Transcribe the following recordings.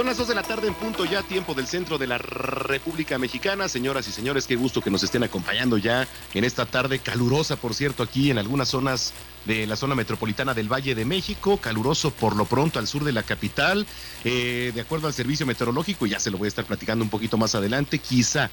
Son las 2 de la tarde en punto ya, tiempo del centro de la República Mexicana. Señoras y señores, qué gusto que nos estén acompañando ya en esta tarde calurosa, por cierto, aquí en algunas zonas de la zona metropolitana del Valle de México, caluroso por lo pronto al sur de la capital, eh, de acuerdo al servicio meteorológico, ya se lo voy a estar platicando un poquito más adelante, quizá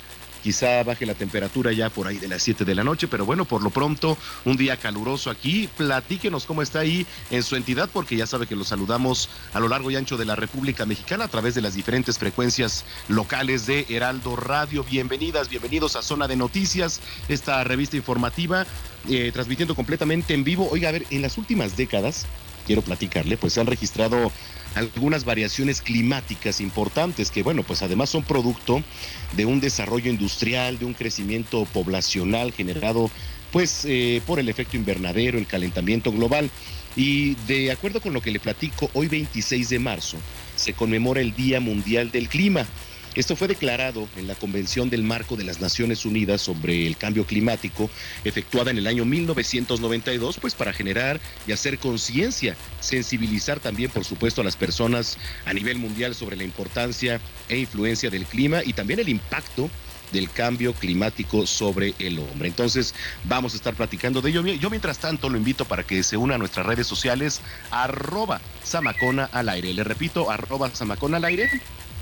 quizá baje la temperatura ya por ahí de las 7 de la noche, pero bueno, por lo pronto, un día caluroso aquí. Platíquenos cómo está ahí en su entidad, porque ya sabe que lo saludamos a lo largo y ancho de la República Mexicana a través de las diferentes frecuencias locales de Heraldo Radio. Bienvenidas, bienvenidos a Zona de Noticias, esta revista informativa, eh, transmitiendo completamente en vivo. Oiga, a ver, en las últimas décadas, quiero platicarle, pues se han registrado algunas variaciones climáticas importantes que, bueno, pues además son producto de un desarrollo industrial, de un crecimiento poblacional generado pues eh, por el efecto invernadero, el calentamiento global. Y de acuerdo con lo que le platico, hoy 26 de marzo se conmemora el Día Mundial del Clima. Esto fue declarado en la Convención del Marco de las Naciones Unidas sobre el Cambio Climático, efectuada en el año 1992, pues para generar y hacer conciencia, sensibilizar también, por supuesto, a las personas a nivel mundial sobre la importancia e influencia del clima y también el impacto del cambio climático sobre el hombre. Entonces, vamos a estar platicando de ello. Yo, mientras tanto, lo invito para que se una a nuestras redes sociales, arroba Samacona al aire. Le repito, arroba Samacona al aire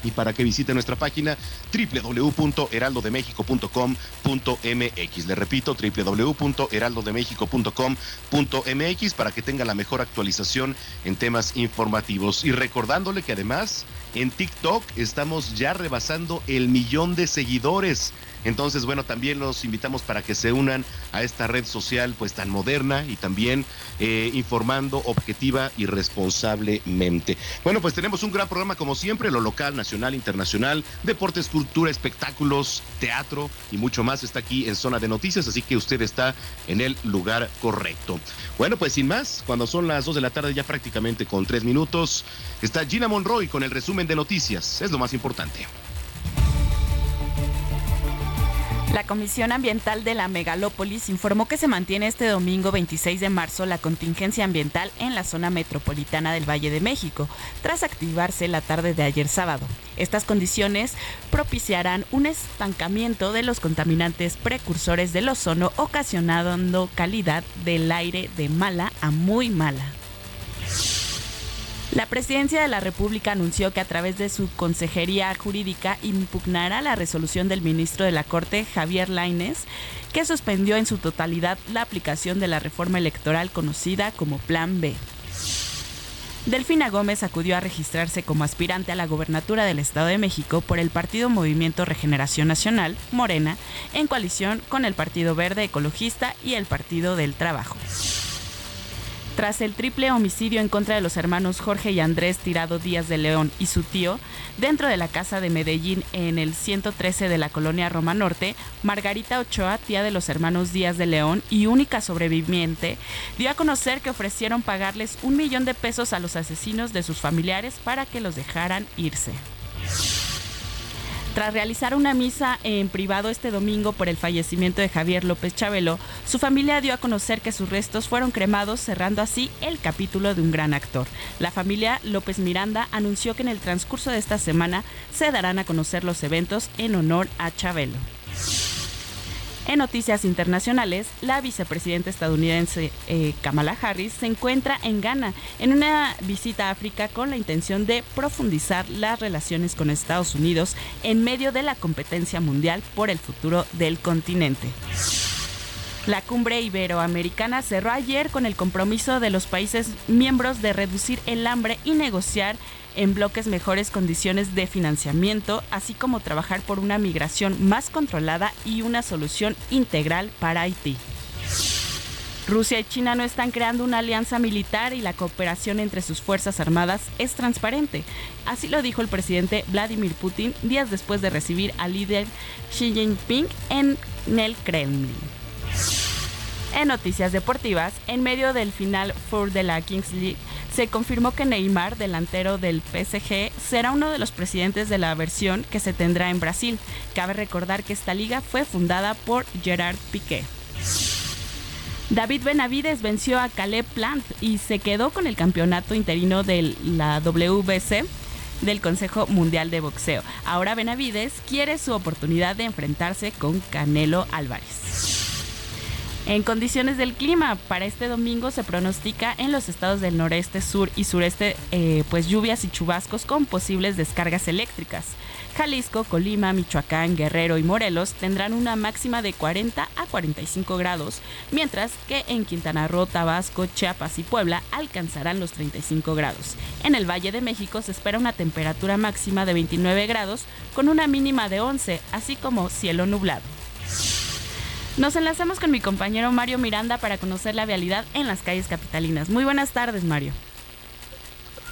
y para que visite nuestra página www.heraldodemexico.com.mx. Le repito, www.heraldodemexico.com.mx para que tenga la mejor actualización en temas informativos. Y recordándole que además en TikTok estamos ya rebasando el millón de seguidores. Entonces, bueno, también los invitamos para que se unan a esta red social pues tan moderna y también eh, informando objetiva y responsablemente. Bueno, pues tenemos un gran programa como siempre, lo local, nacional, internacional, deportes, cultura, espectáculos, teatro y mucho más está aquí en Zona de Noticias, así que usted está en el lugar correcto. Bueno, pues sin más, cuando son las 2 de la tarde ya prácticamente con 3 minutos, está Gina Monroy con el resumen de noticias, es lo más importante. La Comisión Ambiental de la Megalópolis informó que se mantiene este domingo 26 de marzo la contingencia ambiental en la zona metropolitana del Valle de México, tras activarse la tarde de ayer sábado. Estas condiciones propiciarán un estancamiento de los contaminantes precursores del ozono, ocasionando calidad del aire de mala a muy mala. La presidencia de la República anunció que a través de su consejería jurídica impugnará la resolución del ministro de la Corte, Javier Laines, que suspendió en su totalidad la aplicación de la reforma electoral conocida como Plan B. Delfina Gómez acudió a registrarse como aspirante a la gobernatura del Estado de México por el Partido Movimiento Regeneración Nacional, Morena, en coalición con el Partido Verde Ecologista y el Partido del Trabajo. Tras el triple homicidio en contra de los hermanos Jorge y Andrés Tirado Díaz de León y su tío, dentro de la casa de Medellín en el 113 de la colonia Roma Norte, Margarita Ochoa, tía de los hermanos Díaz de León y única sobreviviente, dio a conocer que ofrecieron pagarles un millón de pesos a los asesinos de sus familiares para que los dejaran irse. Tras realizar una misa en privado este domingo por el fallecimiento de Javier López Chabelo, su familia dio a conocer que sus restos fueron cremados, cerrando así el capítulo de un gran actor. La familia López Miranda anunció que en el transcurso de esta semana se darán a conocer los eventos en honor a Chabelo. En noticias internacionales, la vicepresidenta estadounidense eh, Kamala Harris se encuentra en Ghana en una visita a África con la intención de profundizar las relaciones con Estados Unidos en medio de la competencia mundial por el futuro del continente. La cumbre iberoamericana cerró ayer con el compromiso de los países miembros de reducir el hambre y negociar en bloques mejores condiciones de financiamiento, así como trabajar por una migración más controlada y una solución integral para Haití. Rusia y China no están creando una alianza militar y la cooperación entre sus Fuerzas Armadas es transparente. Así lo dijo el presidente Vladimir Putin días después de recibir al líder Xi Jinping en el Kremlin. En noticias deportivas, en medio del final Four de la Kings League, se confirmó que Neymar, delantero del PSG, será uno de los presidentes de la versión que se tendrá en Brasil. Cabe recordar que esta liga fue fundada por Gerard Piqué. David Benavides venció a Caleb Plant y se quedó con el campeonato interino de la WBC del Consejo Mundial de Boxeo. Ahora Benavides quiere su oportunidad de enfrentarse con Canelo Álvarez. En condiciones del clima, para este domingo se pronostica en los estados del noreste, sur y sureste eh, pues lluvias y chubascos con posibles descargas eléctricas. Jalisco, Colima, Michoacán, Guerrero y Morelos tendrán una máxima de 40 a 45 grados, mientras que en Quintana Roo, Tabasco, Chiapas y Puebla alcanzarán los 35 grados. En el Valle de México se espera una temperatura máxima de 29 grados con una mínima de 11, así como cielo nublado. Nos enlazamos con mi compañero Mario Miranda para conocer la vialidad en las calles capitalinas. Muy buenas tardes, Mario.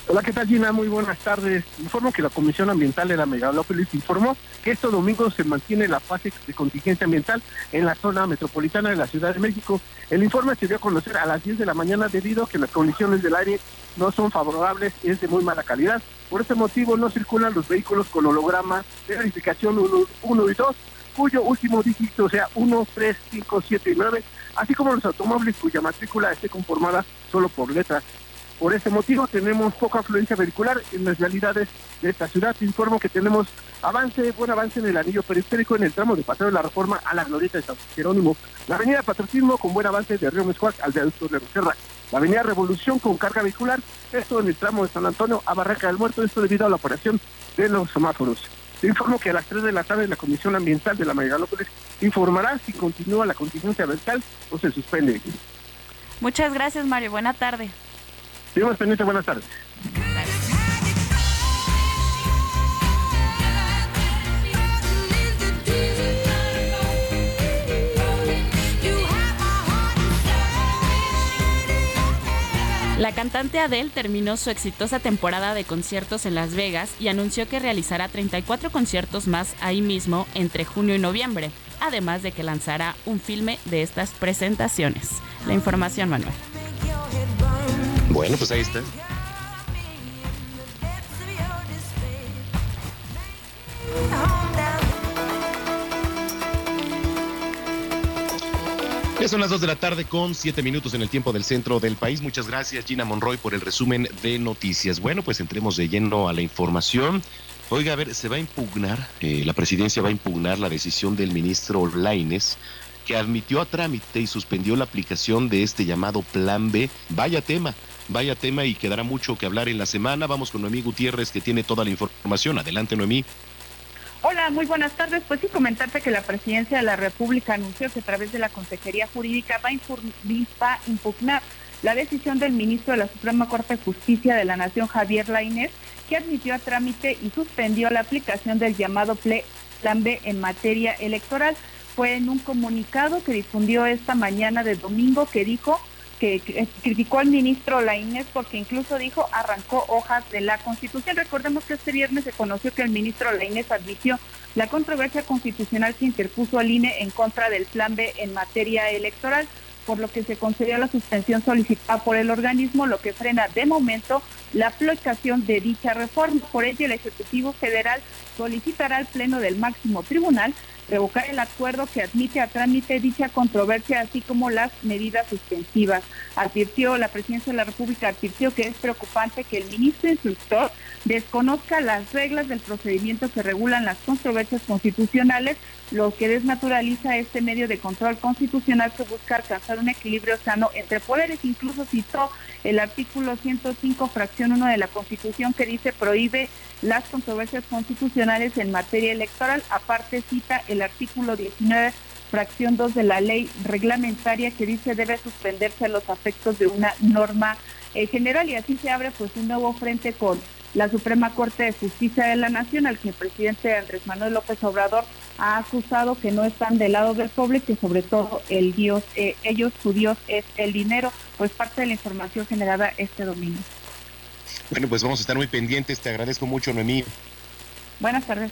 Hola, ¿qué tal Gina? Muy buenas tardes. Informo que la Comisión Ambiental de la Megalópolis informó que este domingo se mantiene la fase de contingencia ambiental en la zona metropolitana de la Ciudad de México. El informe se dio a conocer a las 10 de la mañana debido a que las condiciones del aire no son favorables y es de muy mala calidad. Por ese motivo no circulan los vehículos con holograma de verificación 1 y 2 cuyo último dígito sea 1, 3, 5, 7 y 9, así como los automóviles cuya matrícula esté conformada solo por letras. Por ese motivo tenemos poca afluencia vehicular en las realidades de esta ciudad. Te informo que tenemos avance, buen avance en el anillo periférico en el tramo de Paseo de la Reforma a la Glorieta de San Jerónimo. La avenida Patriotismo con buen avance de Río Mescuac al viaducto de Roserra. La avenida Revolución con carga vehicular, esto en el tramo de San Antonio a Barraca del Muerto, esto debido a la operación de los semáforos. Te informo que a las 3 de la tarde la Comisión Ambiental de la Megalópolis informará si continúa la contingencia ambiental o se suspende. Muchas gracias, Mario. Buena tarde. Seguimos pendientes. Buenas tardes. La cantante Adele terminó su exitosa temporada de conciertos en Las Vegas y anunció que realizará 34 conciertos más ahí mismo entre junio y noviembre, además de que lanzará un filme de estas presentaciones. La información, Manuel. Bueno, pues ahí está. Son las 2 de la tarde con 7 minutos en el tiempo del centro del país. Muchas gracias Gina Monroy por el resumen de noticias. Bueno, pues entremos de lleno a la información. Oiga, a ver, se va a impugnar, eh, la presidencia va a impugnar la decisión del ministro Laines que admitió a trámite y suspendió la aplicación de este llamado Plan B. Vaya tema, vaya tema y quedará mucho que hablar en la semana. Vamos con Noemí Gutiérrez que tiene toda la información. Adelante, Noemí. Hola, muy buenas tardes. Pues sí, comentarte que la Presidencia de la República anunció que a través de la Consejería Jurídica va a impugnar la decisión del ministro de la Suprema Corte de Justicia de la Nación, Javier Lainez, que admitió a trámite y suspendió la aplicación del llamado Plan B en materia electoral. Fue en un comunicado que difundió esta mañana de domingo que dijo que, criticó al ministro Lainez porque incluso dijo arrancó hojas de la Constitución. Recordemos que este viernes se conoció que el ministro Lainez admitió la controversia constitucional que interpuso al INE en contra del Plan B en materia electoral, por lo que se concedió la suspensión solicitada por el organismo, lo que frena de momento la aplicación de dicha reforma. Por ello, el Ejecutivo Federal solicitará al Pleno del máximo tribunal revocar el acuerdo que admite a trámite dicha controversia, así como las medidas suspensivas. Advirtió, la presidencia de la República advirtió que es preocupante que el ministro instructor desconozca las reglas del procedimiento que regulan las controversias constitucionales, lo que desnaturaliza este medio de control constitucional que busca alcanzar un equilibrio sano entre poderes. Incluso citó el artículo 105, fracción 1 de la Constitución, que dice prohíbe las controversias constitucionales en materia electoral. Aparte cita el artículo 19 fracción 2 de la ley reglamentaria que dice debe suspenderse los afectos de una norma eh, general y así se abre pues un nuevo frente con la Suprema Corte de Justicia de la Nación, al que el presidente Andrés Manuel López Obrador ha acusado que no están del lado del pueblo que sobre todo el Dios, eh, ellos, su Dios es el dinero, pues parte de la información generada este domingo. Bueno, pues vamos a estar muy pendientes, te agradezco mucho, Noemí. Buenas tardes.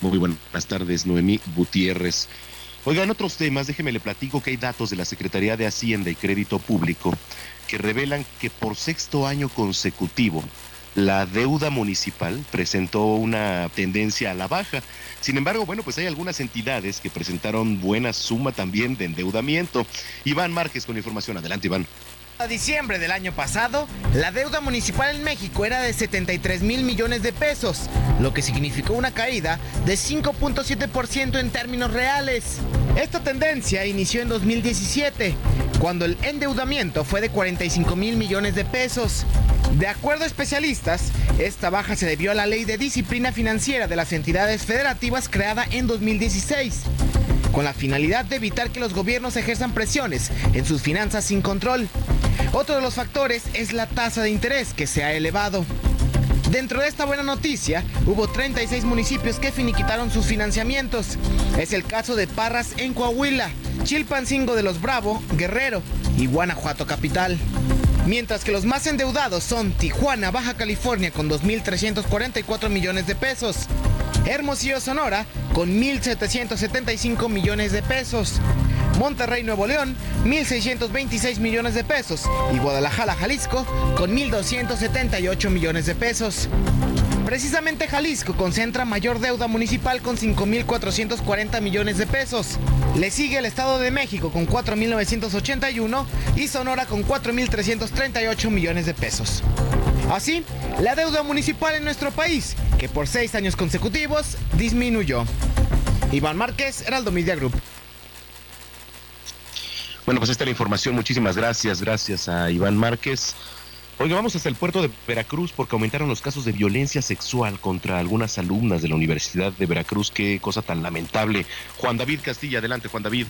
Muy buenas tardes, Noemí Gutiérrez. Oigan, otros temas, déjeme le platico que hay datos de la Secretaría de Hacienda y Crédito Público que revelan que por sexto año consecutivo la deuda municipal presentó una tendencia a la baja. Sin embargo, bueno, pues hay algunas entidades que presentaron buena suma también de endeudamiento. Iván Márquez con información. Adelante, Iván. A diciembre del año pasado, la deuda municipal en México era de 73 mil millones de pesos, lo que significó una caída de 5.7% en términos reales. Esta tendencia inició en 2017, cuando el endeudamiento fue de 45 mil millones de pesos. De acuerdo a especialistas, esta baja se debió a la ley de disciplina financiera de las entidades federativas creada en 2016 con la finalidad de evitar que los gobiernos ejerzan presiones en sus finanzas sin control. Otro de los factores es la tasa de interés que se ha elevado. Dentro de esta buena noticia, hubo 36 municipios que finiquitaron sus financiamientos. Es el caso de Parras en Coahuila, Chilpancingo de los Bravo, Guerrero y Guanajuato Capital. Mientras que los más endeudados son Tijuana, Baja California con 2.344 millones de pesos, Hermosillo, Sonora con 1.775 millones de pesos, Monterrey, Nuevo León, 1.626 millones de pesos y Guadalajara, Jalisco, con 1.278 millones de pesos. Precisamente Jalisco concentra mayor deuda municipal con 5.440 millones de pesos. Le sigue el Estado de México con 4.981 y Sonora con 4.338 millones de pesos. Así, la deuda municipal en nuestro país, que por seis años consecutivos disminuyó. Iván Márquez, Heraldo Media Group. Bueno, pues esta es la información. Muchísimas gracias. Gracias a Iván Márquez. Oiga, vamos hasta el puerto de Veracruz porque aumentaron los casos de violencia sexual contra algunas alumnas de la Universidad de Veracruz. Qué cosa tan lamentable. Juan David Castilla, adelante, Juan David.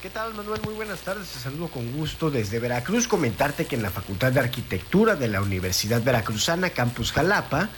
¿Qué tal, Manuel? Muy buenas tardes. Te saludo con gusto desde Veracruz. Comentarte que en la Facultad de Arquitectura de la Universidad Veracruzana, Campus Jalapa,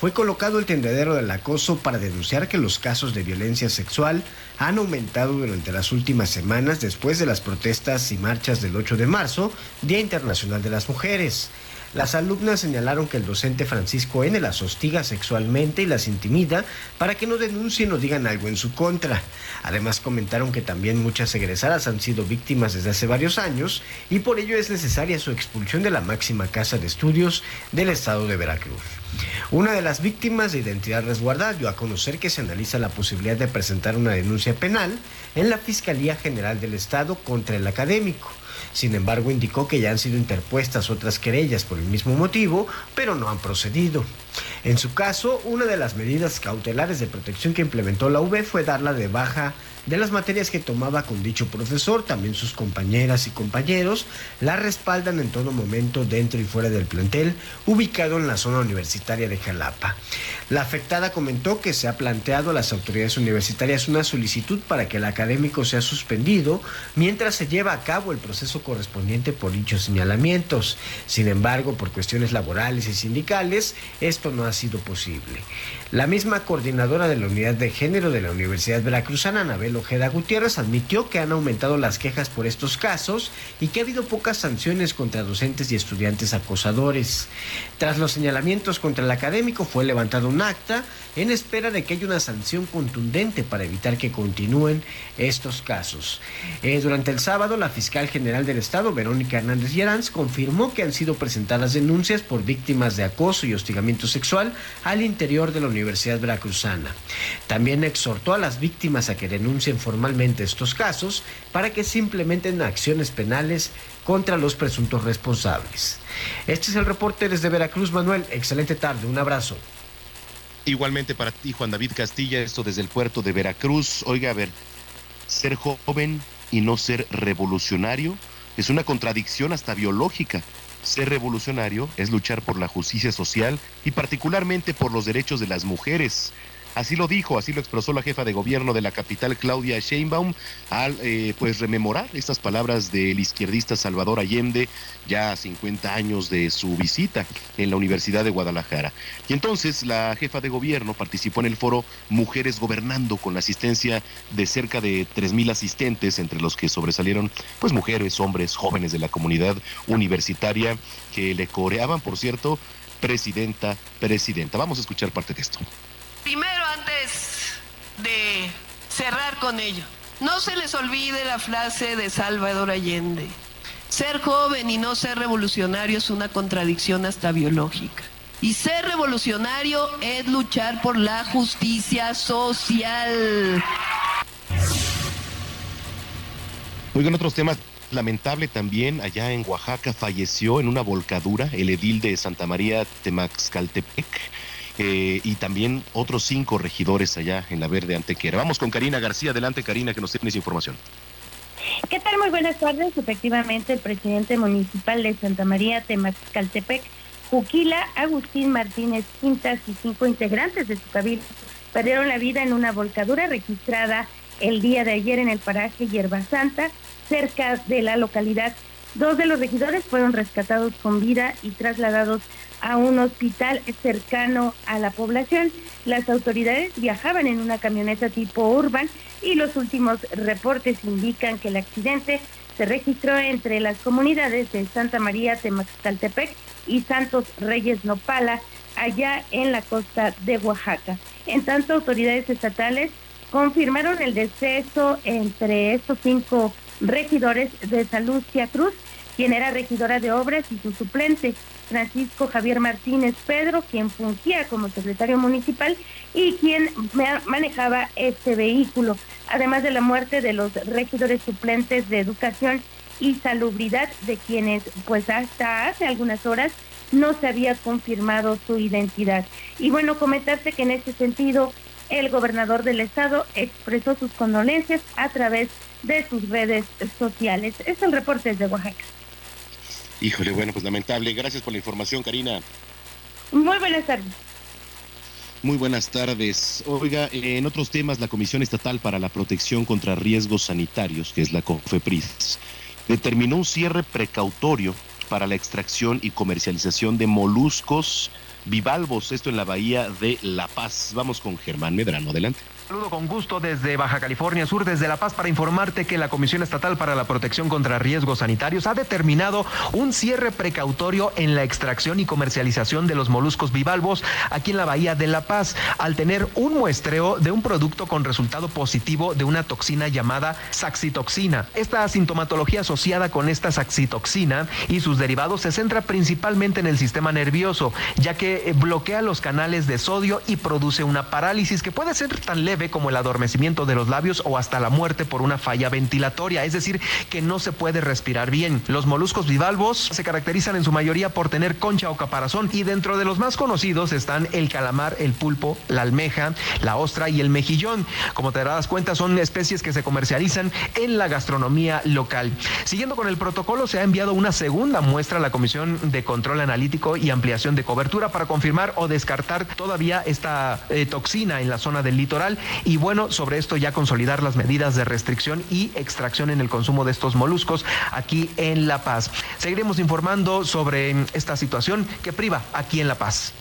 fue colocado el tendedero del acoso para denunciar que los casos de violencia sexual han aumentado durante las últimas semanas después de las protestas y marchas del 8 de marzo, Día Internacional de las Mujeres. Las alumnas señalaron que el docente Francisco N. las hostiga sexualmente y las intimida para que no denuncien o digan algo en su contra. Además comentaron que también muchas egresadas han sido víctimas desde hace varios años y por ello es necesaria su expulsión de la máxima casa de estudios del estado de Veracruz. Una de las víctimas de identidad resguardada dio a conocer que se analiza la posibilidad de presentar una denuncia penal en la Fiscalía General del Estado contra el académico. Sin embargo, indicó que ya han sido interpuestas otras querellas por el mismo motivo, pero no han procedido. En su caso, una de las medidas cautelares de protección que implementó la UB fue darla de baja de las materias que tomaba con dicho profesor, también sus compañeras y compañeros la respaldan en todo momento dentro y fuera del plantel ubicado en la zona universitaria de Jalapa. La afectada comentó que se ha planteado a las autoridades universitarias una solicitud para que el académico sea suspendido mientras se lleva a cabo el proceso correspondiente por dichos señalamientos. Sin embargo, por cuestiones laborales y sindicales, esto no ha sido posible. La misma coordinadora de la unidad de género de la Universidad Veracruzana, Anabel Ojeda Gutiérrez admitió que han aumentado las quejas por estos casos y que ha habido pocas sanciones contra docentes y estudiantes acosadores. Tras los señalamientos contra el académico fue levantado un acta en espera de que haya una sanción contundente para evitar que continúen estos casos. Eh, durante el sábado, la fiscal general del Estado, Verónica Hernández Lleranz, confirmó que han sido presentadas denuncias por víctimas de acoso y hostigamiento sexual al interior de la Universidad Veracruzana. También exhortó a las víctimas a que denuncien formalmente estos casos para que se implementen acciones penales contra los presuntos responsables. Este es el reporte desde Veracruz, Manuel. Excelente tarde, un abrazo. Igualmente para ti, Juan David Castilla, esto desde el puerto de Veracruz. Oiga, a ver, ser joven y no ser revolucionario es una contradicción hasta biológica. Ser revolucionario es luchar por la justicia social y particularmente por los derechos de las mujeres. Así lo dijo, así lo expresó la jefa de gobierno de la capital, Claudia Sheinbaum, al eh, pues rememorar estas palabras del izquierdista Salvador Allende, ya a 50 años de su visita en la Universidad de Guadalajara. Y entonces la jefa de gobierno participó en el foro Mujeres Gobernando con la asistencia de cerca de 3.000 asistentes, entre los que sobresalieron pues mujeres, hombres, jóvenes de la comunidad universitaria que le coreaban, por cierto, presidenta, presidenta. Vamos a escuchar parte de esto. Primero, antes de cerrar con ello, no se les olvide la frase de Salvador Allende. Ser joven y no ser revolucionario es una contradicción hasta biológica. Y ser revolucionario es luchar por la justicia social. Oigan, otros temas. Lamentable también, allá en Oaxaca falleció en una volcadura el edil de Santa María Temaxcaltepec eh, y también otros cinco regidores allá en la Verde Antequera. Vamos con Karina García. Adelante, Karina, que nos tienes información. ¿Qué tal? Muy buenas tardes. Efectivamente, el presidente municipal de Santa María Temaxcaltepec, Juquila, Agustín Martínez Quintas y cinco integrantes de su cabildo perdieron la vida en una volcadura registrada el día de ayer en el paraje Hierba Santa, cerca de la localidad. Dos de los regidores fueron rescatados con vida y trasladados a un hospital cercano a la población. Las autoridades viajaban en una camioneta tipo urban y los últimos reportes indican que el accidente se registró entre las comunidades de Santa María Temaxtaltepec y Santos Reyes Nopala, allá en la costa de Oaxaca. En tanto, autoridades estatales confirmaron el deceso entre estos cinco regidores de Salud Cruz, quien era regidora de obras y su suplente. Francisco Javier Martínez Pedro, quien fungía como secretario municipal y quien manejaba este vehículo, además de la muerte de los regidores suplentes de educación y salubridad, de quienes pues hasta hace algunas horas no se había confirmado su identidad. Y bueno, comentarte que en este sentido el gobernador del estado expresó sus condolencias a través de sus redes sociales. Es el reporte de Oaxaca. Híjole, bueno, pues lamentable. Gracias por la información, Karina. Muy buenas tardes. Muy buenas tardes. Oiga, en otros temas, la Comisión Estatal para la Protección contra Riesgos Sanitarios, que es la COFEPRIS, determinó un cierre precautorio para la extracción y comercialización de moluscos bivalvos, esto en la bahía de La Paz. Vamos con Germán Medrano, adelante. Saludo con gusto desde Baja California Sur, desde La Paz, para informarte que la Comisión Estatal para la Protección contra Riesgos Sanitarios ha determinado un cierre precautorio en la extracción y comercialización de los moluscos bivalvos aquí en la Bahía de La Paz, al tener un muestreo de un producto con resultado positivo de una toxina llamada saxitoxina. Esta sintomatología asociada con esta saxitoxina y sus derivados se centra principalmente en el sistema nervioso, ya que bloquea los canales de sodio y produce una parálisis que puede ser tan leve como el adormecimiento de los labios o hasta la muerte por una falla ventilatoria, es decir, que no se puede respirar bien. Los moluscos bivalvos se caracterizan en su mayoría por tener concha o caparazón y dentro de los más conocidos están el calamar, el pulpo, la almeja, la ostra y el mejillón. Como te darás cuenta, son especies que se comercializan en la gastronomía local. Siguiendo con el protocolo, se ha enviado una segunda muestra a la Comisión de Control Analítico y Ampliación de Cobertura para confirmar o descartar todavía esta eh, toxina en la zona del litoral y bueno, sobre esto ya consolidar las medidas de restricción y extracción en el consumo de estos moluscos aquí en La Paz. Seguiremos informando sobre esta situación que priva aquí en La Paz.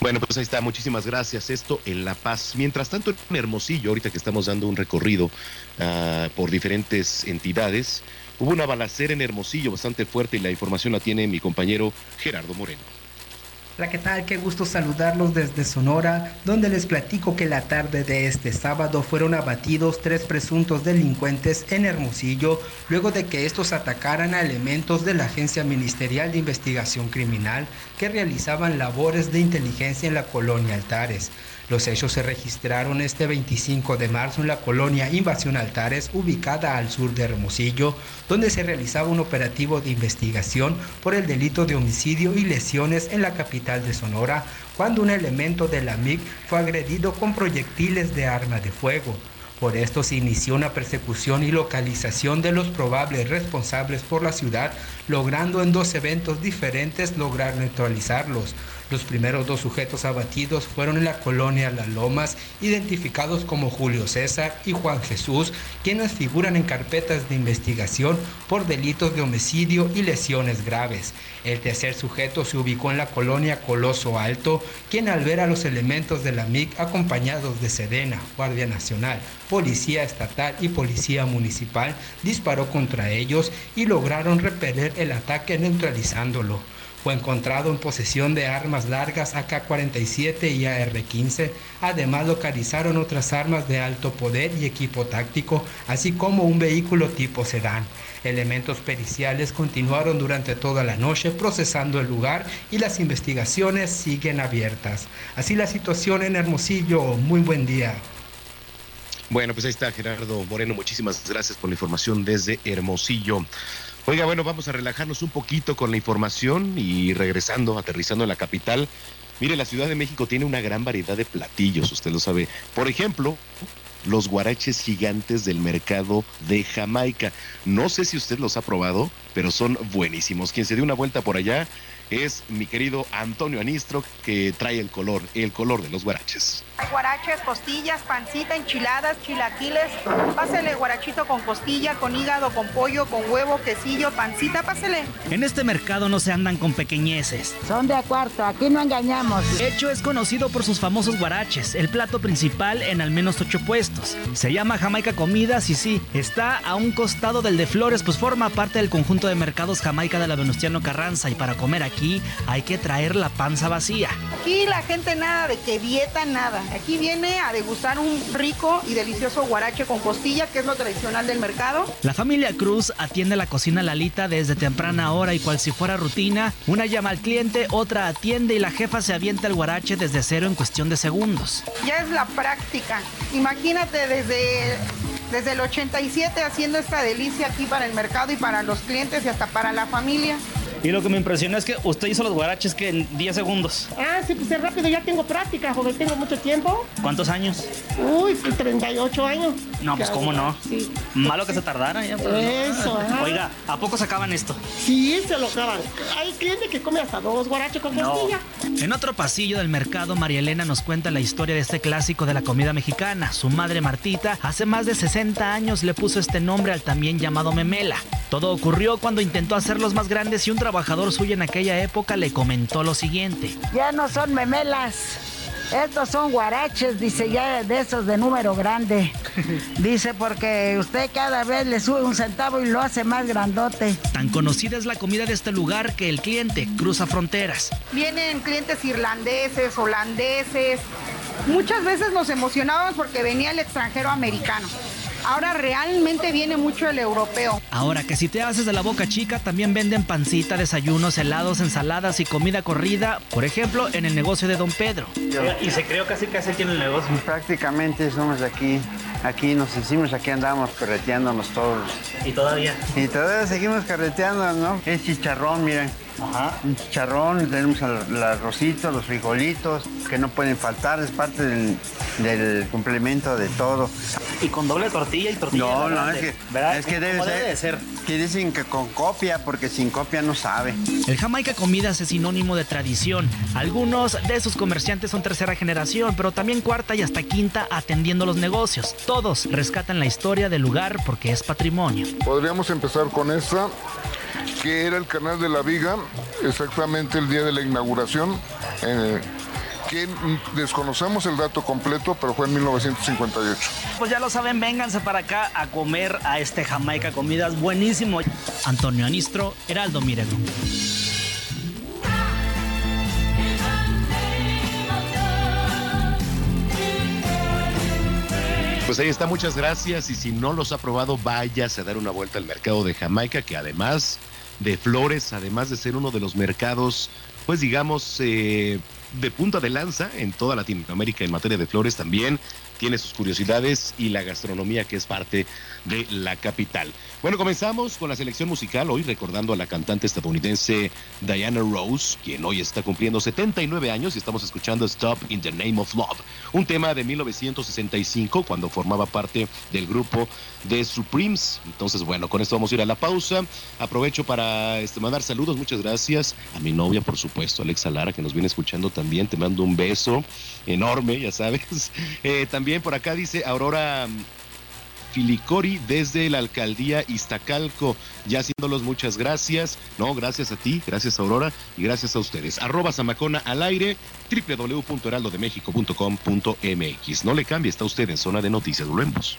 Bueno, pues ahí está, muchísimas gracias. Esto en La Paz. Mientras tanto, en Hermosillo, ahorita que estamos dando un recorrido uh, por diferentes entidades, hubo una balacera en Hermosillo bastante fuerte y la información la tiene mi compañero Gerardo Moreno. Hola, ¿qué tal? Qué gusto saludarlos desde Sonora, donde les platico que la tarde de este sábado fueron abatidos tres presuntos delincuentes en Hermosillo, luego de que estos atacaran a elementos de la Agencia Ministerial de Investigación Criminal que realizaban labores de inteligencia en la colonia Altares. Los hechos se registraron este 25 de marzo en la colonia Invasión Altares, ubicada al sur de Hermosillo, donde se realizaba un operativo de investigación por el delito de homicidio y lesiones en la capital de Sonora, cuando un elemento de la MIG fue agredido con proyectiles de arma de fuego. Por esto se inició una persecución y localización de los probables responsables por la ciudad, logrando en dos eventos diferentes lograr neutralizarlos. Los primeros dos sujetos abatidos fueron en la colonia Las Lomas, identificados como Julio César y Juan Jesús, quienes figuran en carpetas de investigación por delitos de homicidio y lesiones graves. El tercer sujeto se ubicó en la colonia Coloso Alto, quien al ver a los elementos de la MIC acompañados de Sedena, Guardia Nacional, Policía Estatal y Policía Municipal, disparó contra ellos y lograron repeler el ataque neutralizándolo. Fue encontrado en posesión de armas largas AK-47 y AR-15. Además localizaron otras armas de alto poder y equipo táctico, así como un vehículo tipo sedán. Elementos periciales continuaron durante toda la noche procesando el lugar y las investigaciones siguen abiertas. Así la situación en Hermosillo. Muy buen día. Bueno, pues ahí está Gerardo Moreno. Muchísimas gracias por la información desde Hermosillo. Oiga, bueno, vamos a relajarnos un poquito con la información y regresando, aterrizando en la capital. Mire, la Ciudad de México tiene una gran variedad de platillos, usted lo sabe. Por ejemplo, los guaraches gigantes del mercado de Jamaica. No sé si usted los ha probado, pero son buenísimos. Quien se dio una vuelta por allá es mi querido Antonio Anistro, que trae el color, el color de los guaraches. Guaraches, costillas, pancita, enchiladas, chilaquiles. Pásele guarachito con costilla, con hígado, con pollo, con huevo, quesillo, pancita, pásele. En este mercado no se andan con pequeñeces. Son de a cuarto, aquí no engañamos. Hecho es conocido por sus famosos guaraches, el plato principal en al menos ocho puestos. Se llama Jamaica Comidas y sí, está a un costado del de Flores, pues forma parte del conjunto de mercados Jamaica de la Venustiano Carranza y para comer aquí hay que traer la panza vacía. Aquí la gente nada de que dieta, nada. Aquí viene a degustar un rico y delicioso guarache con costilla, que es lo tradicional del mercado. La familia Cruz atiende la cocina Lalita desde temprana hora y cual si fuera rutina, una llama al cliente, otra atiende y la jefa se avienta el guarache desde cero en cuestión de segundos. Ya es la práctica. Imagínate desde desde el 87 haciendo esta delicia aquí para el mercado y para los clientes y hasta para la familia. Y lo que me impresionó es que usted hizo los guaraches que en 10 segundos. Ah, sí, pues es rápido, ya tengo práctica, joven, tengo mucho tiempo. ¿Cuántos años? Uy, 38 años. No, pues cómo no. Sí. Malo que se tardara ya. pero- Eso. Oiga, ¿a poco se acaban esto? Sí, se lo acaban. Hay cliente que come hasta dos guaraches con costilla. En otro pasillo del mercado, María Elena nos cuenta la historia de este clásico de la comida mexicana. Su madre Martita hace más de 60 años le puso este nombre al también llamado memela. Todo ocurrió cuando intentó hacerlos más grandes y un trabajador suyo en aquella época le comentó lo siguiente. Ya no son memelas. Estos son guaraches, dice ya de esos de número grande. Dice porque usted cada vez le sube un centavo y lo hace más grandote. Tan conocida es la comida de este lugar que el cliente cruza fronteras. Vienen clientes irlandeses, holandeses. Muchas veces nos emocionábamos porque venía el extranjero americano. Ahora realmente viene mucho el europeo. Ahora que si te haces de la boca chica, también venden pancita, desayunos, helados, ensaladas y comida corrida, por ejemplo, en el negocio de Don Pedro. Y se creó casi casi aquí en el negocio. Prácticamente somos de aquí. Aquí nos hicimos, aquí andamos carreteándonos todos. ¿Y todavía? Y todavía seguimos carreteando, ¿no? Es chicharrón, miren. Ajá. Un chicharrón, tenemos el, el arrocito, los frijolitos, que no pueden faltar, es parte del, del complemento de todo. Y con doble tortilla y tortilla. No, no, es que, ¿Verdad? es que debe ¿Cómo ser, de ser. Que dicen que con copia, porque sin copia no sabe. El Jamaica Comidas es sinónimo de tradición. Algunos de sus comerciantes son tercera generación, pero también cuarta y hasta quinta atendiendo los negocios. Todos rescatan la historia del lugar porque es patrimonio. Podríamos empezar con esta, que era el canal de la Viga, exactamente el día de la inauguración. Eh, que desconocemos el dato completo, pero fue en 1958. Pues ya lo saben, vénganse para acá a comer a este Jamaica Comidas buenísimo. Antonio Anistro, Heraldo Mirego. Pues ahí está, muchas gracias. Y si no los ha probado, váyase a dar una vuelta al mercado de Jamaica, que además de flores, además de ser uno de los mercados, pues digamos, eh, de punta de lanza en toda Latinoamérica en materia de flores también tiene sus curiosidades y la gastronomía que es parte de la capital. Bueno, comenzamos con la selección musical, hoy recordando a la cantante estadounidense Diana Rose, quien hoy está cumpliendo 79 años y estamos escuchando Stop in the Name of Love, un tema de 1965 cuando formaba parte del grupo de Supremes. Entonces, bueno, con esto vamos a ir a la pausa. Aprovecho para este, mandar saludos, muchas gracias a mi novia, por supuesto, Alexa Lara, que nos viene escuchando también. Te mando un beso enorme, ya sabes. Eh, también por acá dice Aurora Filicori desde la alcaldía Iztacalco. Ya haciéndolos muchas gracias. No, gracias a ti, gracias Aurora y gracias a ustedes. Arroba Zamacona al aire, www.heraldodemexico.com.mx. No le cambie, está usted en zona de noticias. Volvemos.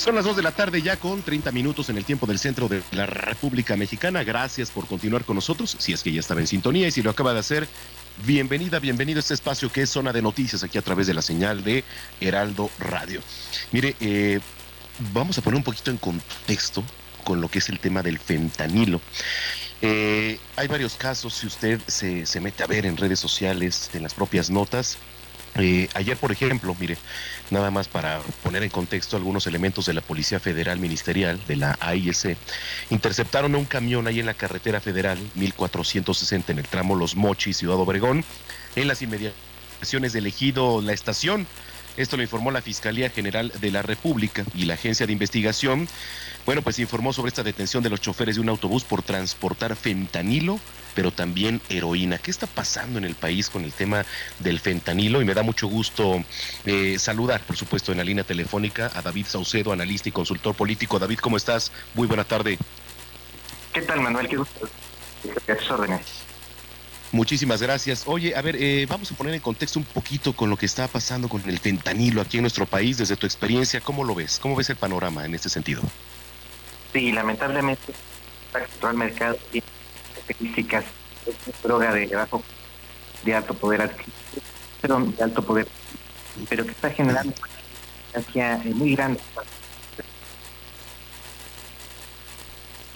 Son las 2 de la tarde ya con 30 minutos en el tiempo del centro de la República Mexicana. Gracias por continuar con nosotros, si es que ya estaba en sintonía y si lo acaba de hacer, bienvenida, bienvenido a este espacio que es zona de noticias aquí a través de la señal de Heraldo Radio. Mire, eh, vamos a poner un poquito en contexto con lo que es el tema del fentanilo. Eh, hay varios casos, si usted se, se, mete a ver en redes sociales, en las propias notas. Eh, ayer, por ejemplo, mire, nada más para poner en contexto algunos elementos de la Policía Federal Ministerial, de la AIS, interceptaron un camión ahí en la carretera federal 1460 en el tramo Los Mochis, Ciudad Obregón, en las inmediaciones del ejido La Estación. Esto lo informó la Fiscalía General de la República y la Agencia de Investigación. Bueno, pues informó sobre esta detención de los choferes de un autobús por transportar fentanilo, pero también heroína. ¿Qué está pasando en el país con el tema del fentanilo? Y me da mucho gusto eh, saludar, por supuesto, en la línea telefónica a David Saucedo, analista y consultor político. David, ¿cómo estás? Muy buena tarde. ¿Qué tal, Manuel? Qué gusto. A tus órdenes. Muchísimas gracias. Oye, a ver, eh, vamos a poner en contexto un poquito con lo que está pasando con el fentanilo aquí en nuestro país, desde tu experiencia, ¿cómo lo ves? ¿Cómo ves el panorama en este sentido? Sí, lamentablemente, actual mercado tiene características de droga de bajo, de alto poder adquisitivo, perdón, de alto poder, pero que está generando una muy grande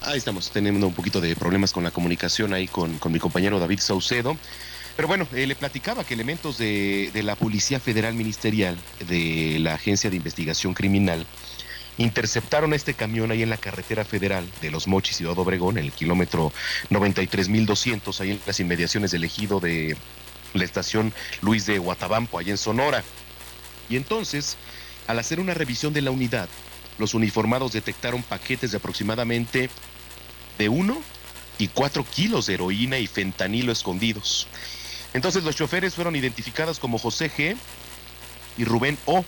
Ahí estamos teniendo un poquito de problemas con la comunicación ahí con, con mi compañero David Saucedo. Pero bueno, eh, le platicaba que elementos de, de, la Policía Federal Ministerial, de la Agencia de Investigación Criminal, interceptaron este camión ahí en la carretera federal de Los Mochis, Ciudad Obregón, en el kilómetro 93.200, ahí en las inmediaciones del ejido de la estación Luis de Guatabampo, ahí en Sonora. Y entonces, al hacer una revisión de la unidad, los uniformados detectaron paquetes de aproximadamente de uno y cuatro kilos de heroína y fentanilo escondidos. Entonces los choferes fueron identificados como José G y Rubén O.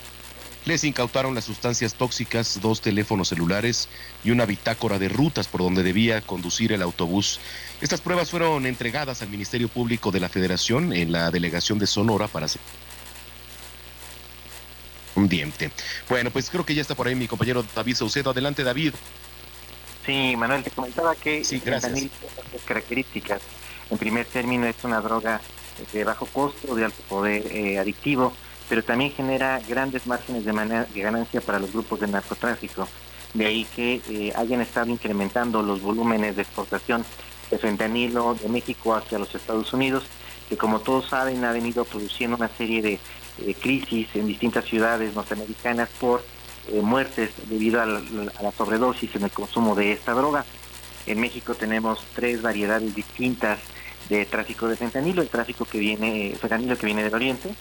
Les incautaron las sustancias tóxicas, dos teléfonos celulares y una bitácora de rutas por donde debía conducir el autobús. Estas pruebas fueron entregadas al Ministerio Público de la Federación en la delegación de Sonora para un diente. Bueno, pues creo que ya está por ahí mi compañero David Saucedo. Adelante, David. Sí, Manuel, te comentaba que sí, gracias. características. En primer término, es una droga de bajo costo, de alto poder eh, adictivo, pero también genera grandes márgenes de, de, ganancia para los grupos de narcotráfico. De ahí que eh, hayan estado incrementando los volúmenes de exportación de fentanilo de México hacia los Estados Unidos, que como todos saben ha venido produciendo una serie de eh, crisis en distintas ciudades norteamericanas por eh, muertes debido a la, a la sobredosis en el consumo de esta droga. En México tenemos tres variedades distintas de tráfico de fentanilo, el tráfico que viene, fentanilo que viene del oriente,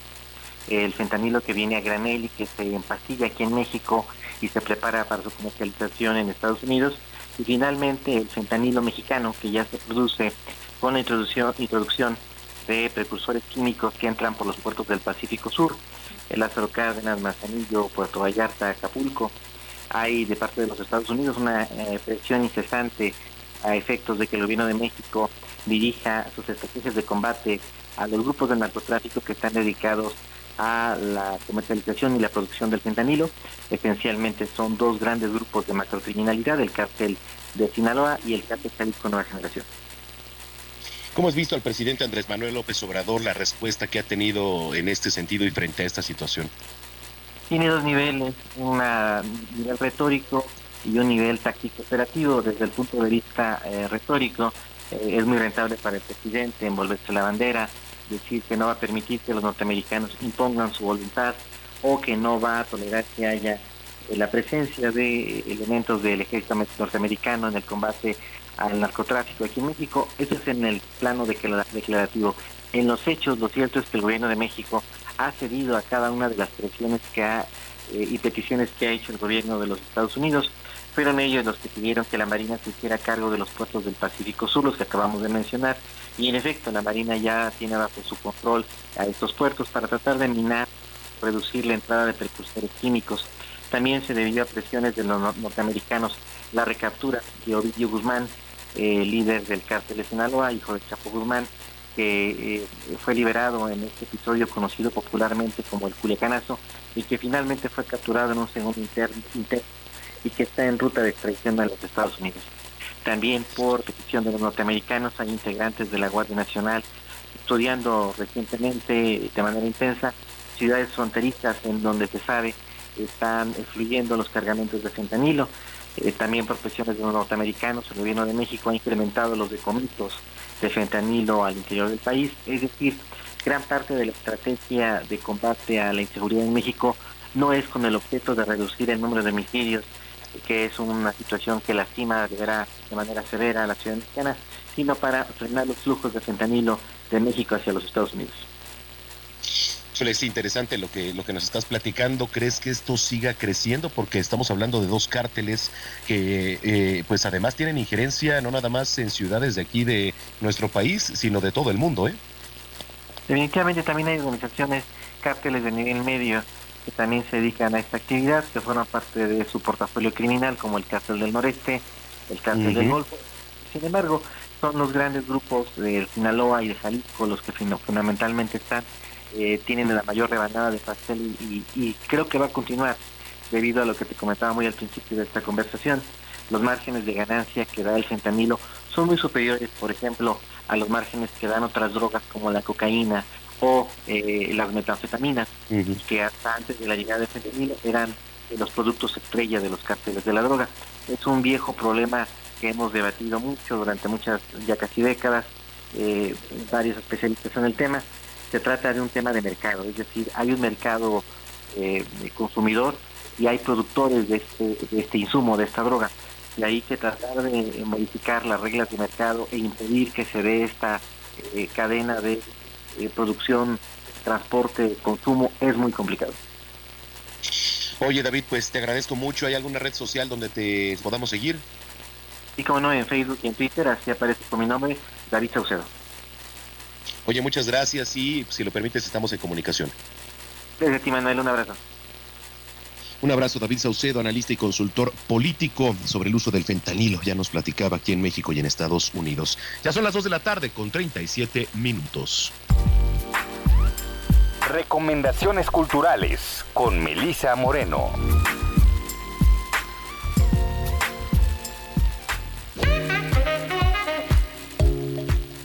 el fentanilo que viene a granel y que se empastilla aquí en México y se prepara para su comercialización en Estados Unidos, y finalmente el fentanilo mexicano que ya se produce con la introducción, introducción de precursores químicos que entran por los puertos del Pacífico Sur, el Lázaro Cárdenas, Manzanillo, Puerto Vallarta, Acapulco. Hay de parte de los Estados Unidos una eh, presión incesante a efectos de que el gobierno de México dirija sus estrategias de combate a los grupos de narcotráfico que están dedicados a la comercialización y la producción del fentanilo. Esencialmente son dos grandes grupos de macrocriminalidad, el cártel de Sinaloa y el cártel Jalisco Nueva Generación. ¿Cómo has visto al presidente Andrés Manuel López Obrador la respuesta que ha tenido en este sentido y frente a esta situación? Tiene dos niveles, un nivel retórico y un nivel táctico operativo. Desde el punto de vista eh, retórico, eh, es muy rentable para el presidente envolverse la bandera, decir que no va a permitir que los norteamericanos impongan su voluntad o que no va a tolerar que haya eh, la presencia de elementos del ejército norteamericano en el combate al narcotráfico aquí en México. Eso es en el plano declarativo. En los hechos, lo cierto es que el gobierno de México ha cedido a cada una de las presiones que ha eh, y peticiones que ha hecho el gobierno de los Estados Unidos. Fueron ellos los que pidieron que la Marina se hiciera cargo de los puertos del Pacífico Sur, los que acabamos de mencionar. Y en efecto, la Marina ya tiene bajo su control a estos puertos para tratar de minar, reducir la entrada de precursores químicos. También se debió a presiones de los norteamericanos la recaptura de Ovidio Guzmán, líder del cártel de Sinaloa, hijo de Chapo Guzmán, que eh, fue liberado en este episodio conocido popularmente como el Culiacanazo y que finalmente fue capturado en un segundo interno y que está en ruta de extradición a los Estados Unidos. También por petición de los norteamericanos hay integrantes de la Guardia Nacional estudiando recientemente de manera intensa ciudades fronterizas en donde se sabe están fluyendo los cargamentos de fentanilo. Eh, también por presiones de los norteamericanos, el gobierno de México ha incrementado los decomisos de fentanilo al interior del país. Es decir, gran parte de la estrategia de combate a la inseguridad en México no es con el objeto de reducir el número de homicidios, que es una situación que lastima de, de manera severa a la ciudad mexicana, sino para frenar los flujos de fentanilo de México hacia los Estados Unidos. Es interesante lo que, lo que nos estás platicando. ¿Crees que esto siga creciendo? Porque estamos hablando de dos cárteles que, eh, pues además tienen injerencia no nada más en ciudades de aquí de nuestro país, sino de todo el mundo, ¿eh? Definitivamente también hay organizaciones, cárteles de nivel medio, que también se dedican a esta actividad, que forman parte de su portafolio criminal, como el cártel del noreste, el cártel del Golfo. Sin embargo, son los grandes grupos de Sinaloa y de Jalisco los que fundamentalmente están eh, tienen la mayor rebanada de pastel y, creo que va a continuar debido a lo que te comentaba muy al principio de esta conversación. Los márgenes de ganancia que da el fentanilo son muy superiores, por ejemplo, a los márgenes que dan otras drogas como la cocaína o eh, las metanfetaminas, que hasta antes de la llegada del fentanilo eran los productos estrella de los cárteles de la droga. Es un viejo problema que hemos debatido mucho durante muchas, ya casi décadas, eh, varios especialistas en el tema, se trata de un tema de mercado, es decir, hay un mercado eh, de consumidor y hay productores de este, de este insumo, de esta droga. Y ahí que tratar de modificar las reglas de mercado e impedir que se dé esta eh, cadena de eh, producción, transporte, consumo, es muy complicado. Oye David, pues te agradezco mucho. ¿Hay alguna red social donde te podamos seguir? Sí, como no, en Facebook y en Twitter, así aparece con mi nombre, David Saucedo. Oye, muchas gracias y si lo permites estamos en comunicación. Desde ti, Manuel, un abrazo. Un abrazo, David Saucedo, analista y consultor político sobre el uso del fentanilo. Ya nos platicaba aquí en México y en Estados Unidos. Ya son las 2 de la tarde con 37 minutos. Recomendaciones culturales con Melisa Moreno.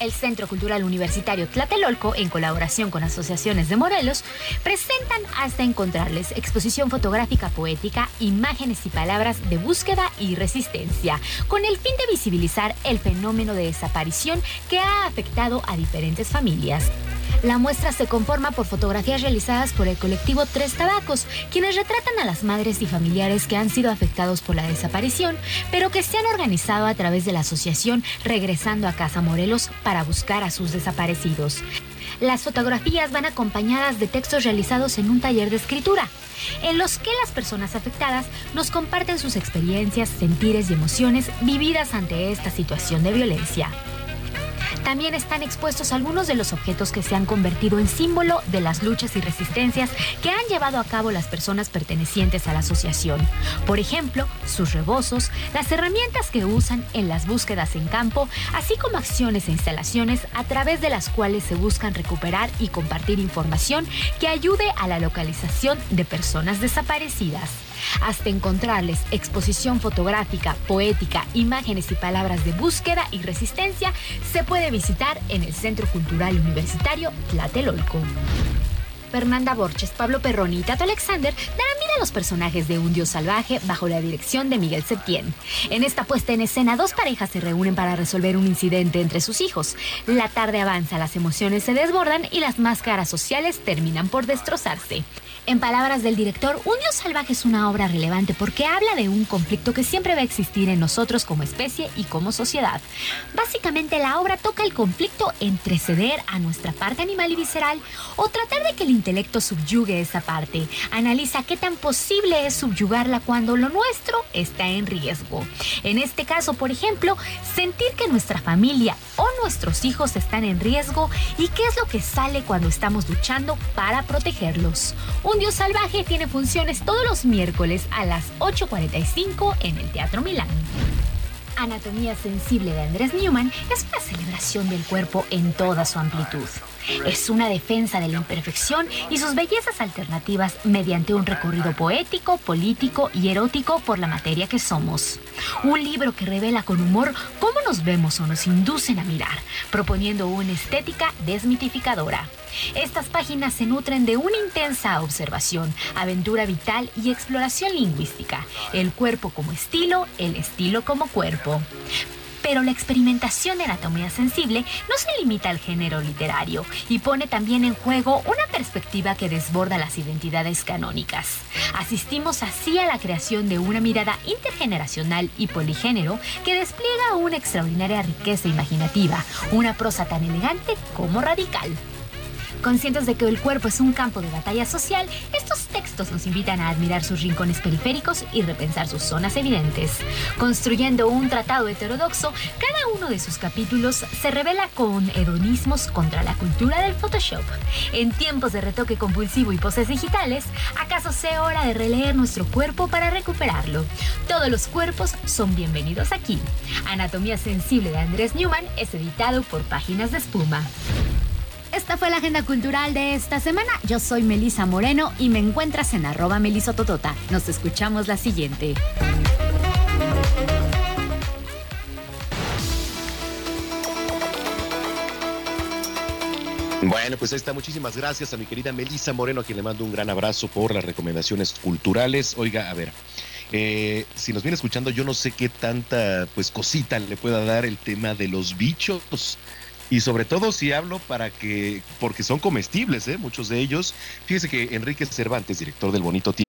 El Centro Cultural Universitario Tlatelolco, en colaboración con asociaciones de Morelos, presentan hasta encontrarles exposición fotográfica poética, imágenes y palabras de búsqueda y resistencia, con el fin de visibilizar el fenómeno de desaparición que ha afectado a diferentes familias. La muestra se conforma por fotografías realizadas por el colectivo Tres Tabacos, quienes retratan a las madres y familiares que han sido afectados por la desaparición, pero que se han organizado a través de la asociación Regresando a Casa Morelos para buscar a sus desaparecidos. Las fotografías van acompañadas de textos realizados en un taller de escritura, en los que las personas afectadas nos comparten sus experiencias, sentires y emociones vividas ante esta situación de violencia. También están expuestos algunos de los objetos que se han convertido en símbolo de las luchas y resistencias que han llevado a cabo las personas pertenecientes a la asociación. Por ejemplo, sus rebozos, las herramientas que usan en las búsquedas en campo, así como acciones e instalaciones a través de las cuales se buscan recuperar y compartir información que ayude a la localización de personas desaparecidas hasta encontrarles exposición fotográfica, poética, imágenes y palabras de búsqueda y resistencia, se puede visitar en el Centro Cultural Universitario Tlatelolco. Fernanda Borges, Pablo Perroni y Tato Alexander darán vida a los personajes de Un Dios Salvaje bajo la dirección de Miguel Septién. En esta puesta en escena, dos parejas se reúnen para resolver un incidente entre sus hijos. La tarde avanza, las emociones se desbordan y las máscaras sociales terminan por destrozarse. En palabras del director, Un Dios Salvaje es una obra relevante porque habla de un conflicto que siempre va a existir en nosotros como especie y como sociedad. Básicamente la obra toca el conflicto entre ceder a nuestra parte animal y visceral o tratar de que el intelecto subyugue esa parte. Analiza qué tan posible es subyugarla cuando lo nuestro está en riesgo. En este caso, por ejemplo, sentir que nuestra familia o nuestros hijos están en riesgo y qué es lo que sale cuando estamos luchando para protegerlos. Dios Salvaje tiene funciones todos los miércoles a las 8.45 en el Teatro Milán. Anatomía Sensible de Andrés Newman es una celebración del cuerpo en toda su amplitud. Es una defensa de la imperfección y sus bellezas alternativas mediante un recorrido poético, político y erótico por la materia que somos. Un libro que revela con humor cómo nos vemos o nos inducen a mirar, proponiendo una estética desmitificadora. Estas páginas se nutren de una intensa observación, aventura vital y exploración lingüística. El cuerpo como estilo, el estilo como cuerpo. Pero la experimentación de anatomía sensible no se limita al género literario y pone también en juego una perspectiva que desborda las identidades canónicas. Asistimos así a la creación de una mirada intergeneracional y poligénero que despliega una extraordinaria riqueza imaginativa, una prosa tan elegante como radical. Conscientes de que el cuerpo es un campo de batalla social, estos textos nos invitan a admirar sus rincones periféricos y repensar sus zonas evidentes. Construyendo un tratado heterodoxo, cada uno de sus capítulos se revela con hedonismos contra la cultura del Photoshop. En tiempos de retoque compulsivo y poses digitales, ¿acaso sea hora de releer nuestro cuerpo para recuperarlo? Todos los cuerpos son bienvenidos aquí. Anatomía Sensible de Andrés Newman es editado por Páginas de Espuma. Esta fue la agenda cultural de esta semana. Yo soy Melisa Moreno y me encuentras en arroba melisototota. Nos escuchamos la siguiente. Bueno, pues ahí está. Muchísimas gracias a mi querida Melisa Moreno, a quien le mando un gran abrazo por las recomendaciones culturales. Oiga, a ver, eh, si nos viene escuchando, yo no sé qué tanta pues cosita le pueda dar el tema de los bichos. Y sobre todo si hablo para que, porque son comestibles, ¿eh? muchos de ellos. Fíjese que Enrique Cervantes, director del Bonito Tiempo.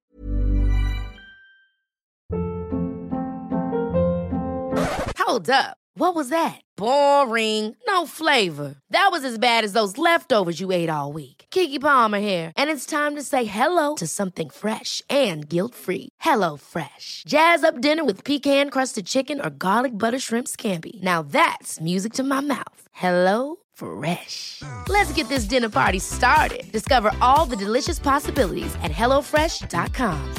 Hold up. What was that? Boring. No flavor. That was as bad as those leftovers you ate all week. Kiki Palmer here, and it's time to say hello to something fresh and guilt-free. Hello Fresh. Jazz up dinner with pecan-crusted chicken or garlic butter shrimp scampi. Now that's music to my mouth. Hello Fresh. Let's get this dinner party started. Discover all the delicious possibilities at hellofresh.com.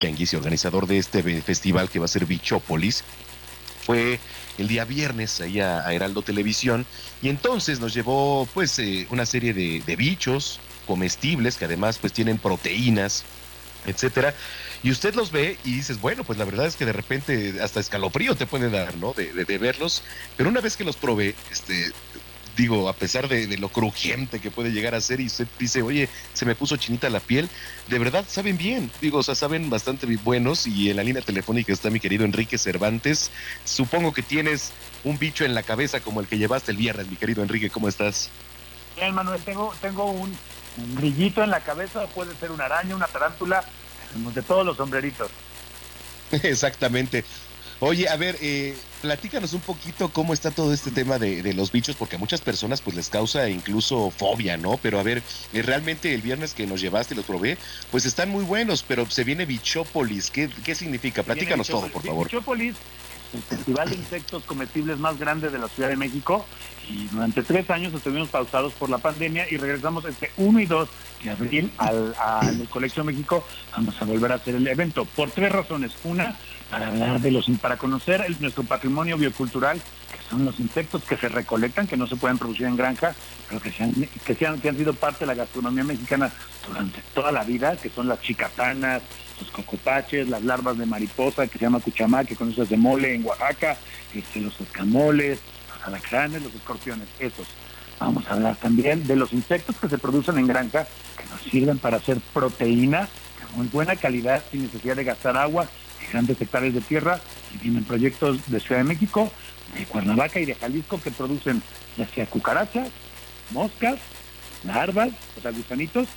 Tianguis y organizador de este festival que va a ser Bichópolis, fue el día viernes ahí a, a Heraldo Televisión y entonces nos llevó pues eh, una serie de, bichos comestibles que además pues tienen proteínas etcétera. Y usted los ve y dices, bueno, pues la verdad es que de repente hasta escalofrío te puede dar, ¿no? De, de, de verlos. Pero una vez que los probé, este, digo, a pesar de, lo crujiente que puede llegar a ser, y usted dice, oye, se me puso chinita la piel, de verdad saben bien, digo, o sea, saben bastante buenos, y en la línea telefónica está mi querido Enrique Cervantes. Supongo que tienes un bicho en la cabeza como el que llevaste el viernes, mi querido Enrique, ¿cómo estás? Bien, Manuel, tengo, tengo un, un grillito en la cabeza, puede ser una araña, una tarántula, de todos los sombreritos. Exactamente. Oye, a ver, eh, platícanos un poquito cómo está todo este tema de, los bichos, porque a muchas personas pues les causa incluso fobia, ¿no? Pero a ver, eh, realmente el viernes que nos llevaste y los probé, pues están muy buenos, pero se viene Bichópolis. ¿Qué, qué significa? Platícanos todo, por favor. Bichópolis el festival de insectos comestibles más grande de la Ciudad de México y durante tres años estuvimos pausados por la pandemia y regresamos este 1 y 2 de abril al, al Colegio México vamos a volver a hacer el evento por tres razones. Una, para hablar de los para conocer nuestro patrimonio biocultural, que son los insectos que se recolectan, que no se pueden producir en granja, pero que, se han, que, se han, que han sido parte de la gastronomía mexicana durante toda la vida, que son las chicatanas, los cocopaches, las larvas de mariposa que se llama cuchamá, que con eso de mole en Oaxaca, este, los escamoles, los alacranes, los escorpiones, esos. Vamos a hablar también de los insectos que se producen en granja, que nos sirven para hacer proteínas de muy buena calidad sin necesidad de gastar agua grandes hectáreas de tierra y tienen proyectos de Ciudad de México, de Cuernavaca y de Jalisco que producen ya sea cucarachas, moscas, larvas, o sea, gusanitos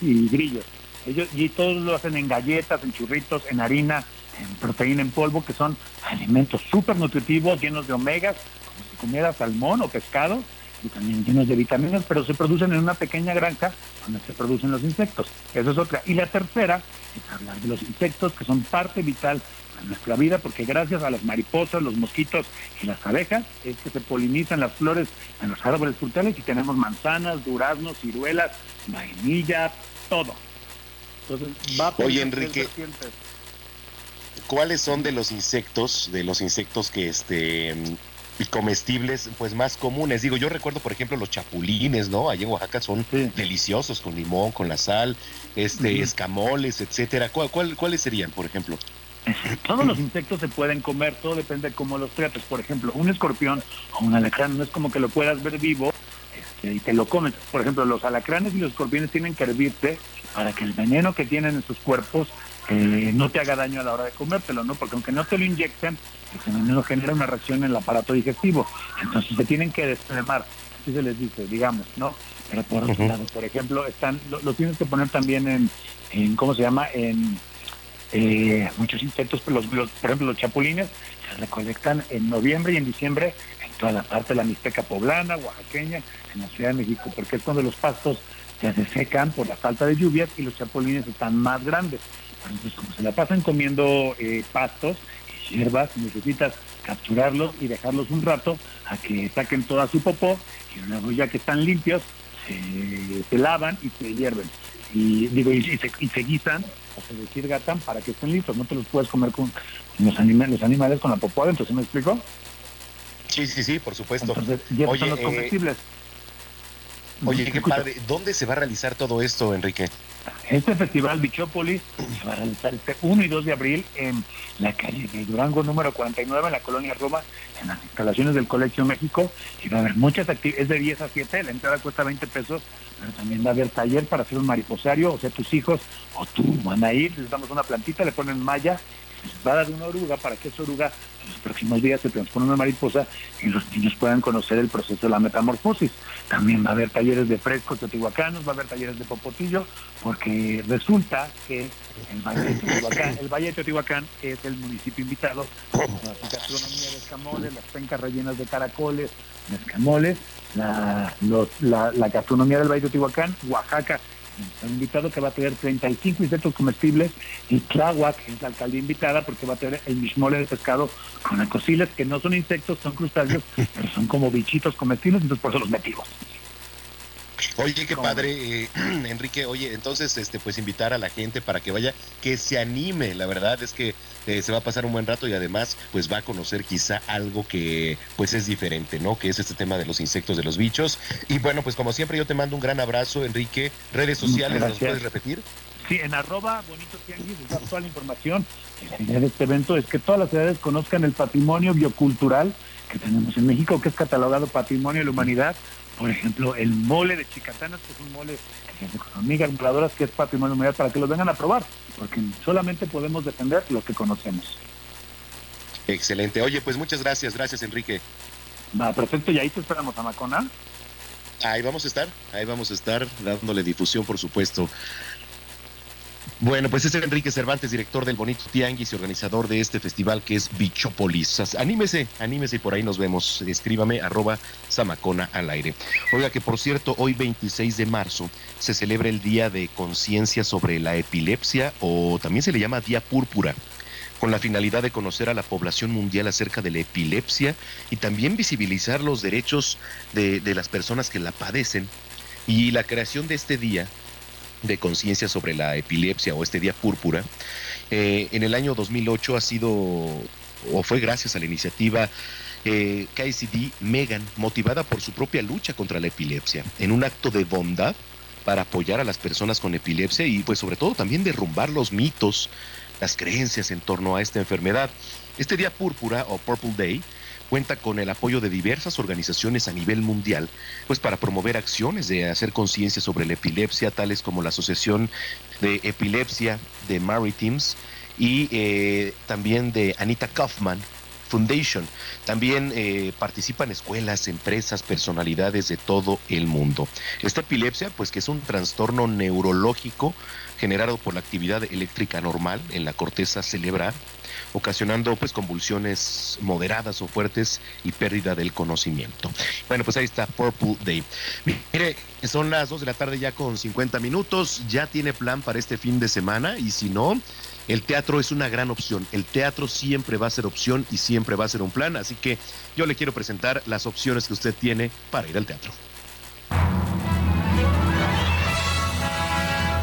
y, grillos. Ellos, y todos lo hacen en galletas, en churritos, en harina, en proteína en polvo, que son alimentos súper nutritivos, llenos de omegas, como si comiera salmón o pescado, también llenos de vitaminas, pero se producen en una pequeña granja donde se producen los insectos. Esa es otra. Y la tercera es hablar de los insectos que son parte vital de nuestra vida, porque gracias a las mariposas, los mosquitos y las abejas es que se polinizan las flores en los árboles frutales y tenemos manzanas, duraznos, ciruelas, vainilla, todo. Entonces, va a Oye, Enrique, ¿cuáles son de los insectos, de los insectos que este comestibles pues más comunes. Digo, yo recuerdo, por ejemplo, los chapulines, ¿no? Allí en Oaxaca son deliciosos con limón, con la sal, este, escamoles, etcétera. ¿Cuál, cuáles serían, por ejemplo? Todos los insectos se pueden comer, todo depende de cómo los trates. Por ejemplo, un escorpión o un alacrán no es como que lo puedas ver vivo este, y te lo comes. Por ejemplo, los alacranes y los escorpiones tienen que hervirte para que el veneno que tienen en sus cuerpos eh, no te haga daño a la hora de comértelo, ¿no? Porque aunque no te lo inyecten, el veneno genera una reacción en el aparato digestivo. Entonces se tienen que desplomar, así se les dice, digamos, ¿no? Pero por otro lado, por ejemplo, están, lo, tienes que poner también en, en ¿cómo se llama? En eh, muchos insectos, los, por ejemplo, los chapulines se recolectan en noviembre y en diciembre en toda la parte de la Mixteca poblana, oaxaqueña, en la Ciudad de México, porque es cuando los pastos se secan por la falta de lluvias y los chapulines están más grandes. Entonces, como se la pasan comiendo eh, pastos hierbas, necesitas capturarlos y dejarlos un rato a que saquen toda su popó y luego ya que están limpios, se, lavan y se hierven. Y digo, y, se, guisan o se desirgatan para que estén listos. No te los puedes comer con, los, animales, los animales con la popó adentro, ¿sí me explico? Sí, sí, sí, por supuesto. Entonces, son los eh, comestibles. Oye, qué padre. ¿Dónde se va a realizar todo esto, Enrique? Este festival Bichópolis se va a realizar este 1 y 2 de abril en la calle de Durango número 49 en la colonia Roma, en las instalaciones del Colegio México. Y va a haber muchas actividades, es de 10 a 7, la entrada cuesta 20 pesos, pero también va a haber taller para hacer un mariposario, o sea, tus hijos o tú van a ir, les damos una plantita, le ponen malla va a dar una oruga para que esa oruga en los próximos días se transforme en una mariposa y los niños puedan conocer el proceso de la metamorfosis. También va a haber talleres de frescos teotihuacanos, va a haber talleres de popotillo, porque resulta que el Valle de Teotihuacán, el Valle de Teotihuacán es el municipio invitado la gastronomía de escamoles, las pencas rellenas de caracoles, de escamoles, la, la gastronomía del Valle de Teotihuacán, Oaxaca un invitado que va a tener 35 insectos comestibles y Tláhuac es la alcaldía invitada porque va a tener el mismole de pescado con acosiles que no son insectos, son crustáceos, pero son como bichitos comestibles, entonces por eso los metimos. Oye, qué padre, eh, Enrique. Oye, entonces, este, pues invitar a la gente para que vaya, que se anime. La verdad es que eh, se va a pasar un buen rato y además, pues va a conocer quizá algo que, pues es diferente, ¿no? Que es este tema de los insectos, de los bichos. Y bueno, pues como siempre, yo te mando un gran abrazo, Enrique. Redes sociales, ¿nos puedes repetir? Sí, en arroba bonito tianguis está toda la información. La idea de este evento es que todas las ciudades conozcan el patrimonio biocultural que tenemos en México, que es catalogado Patrimonio de la Humanidad. Por ejemplo, el mole de Chicatanas, que es un mole hormigas voladoras, que es Patrimonio Humanidad, para que lo vengan a probar, porque solamente podemos defender lo que conocemos. Excelente. Oye, pues muchas gracias, gracias Enrique. Va, perfecto, y ahí te esperamos, Amacona. Ahí vamos a estar, ahí vamos a estar dándole difusión, por supuesto. Bueno, pues es Enrique Cervantes, director del Bonito Tianguis y organizador de este festival que es Bichópolis. Anímese, anímese y por ahí nos vemos. Escríbame arroba Samacona al aire. Oiga que por cierto, hoy 26 de marzo se celebra el Día de Conciencia sobre la Epilepsia o también se le llama Día Púrpura con la finalidad de conocer a la población mundial acerca de la epilepsia y también visibilizar los derechos de, de las personas que la padecen. Y la creación de este día de conciencia sobre la epilepsia o este día púrpura, eh, en el año 2008 ha sido o fue gracias a la iniciativa eh, KCD Megan, motivada por su propia lucha contra la epilepsia, en un acto de bondad para apoyar a las personas con epilepsia y pues sobre todo también derrumbar los mitos, las creencias en torno a esta enfermedad. Este día púrpura o Purple Day cuenta con el apoyo de diversas organizaciones a nivel mundial, pues para promover acciones de hacer conciencia sobre la epilepsia, tales como la Asociación de Epilepsia de Maritimes y eh, también de Anita Kaufman Foundation. También eh, participan escuelas, empresas, personalidades de todo el mundo. Esta epilepsia, pues que es un trastorno neurológico generado por la actividad eléctrica normal en la corteza cerebral, ocasionando pues convulsiones moderadas o fuertes y pérdida del conocimiento. Bueno, pues ahí está Purple Day. Mire, son las 2 de la tarde ya con 50 minutos, ya tiene plan para este fin de semana y si no, el teatro es una gran opción. El teatro siempre va a ser opción y siempre va a ser un plan, así que yo le quiero presentar las opciones que usted tiene para ir al teatro.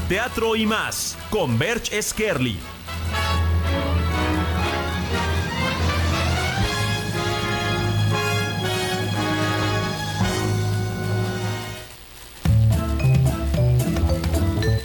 Teatro y más con Berch Skerli.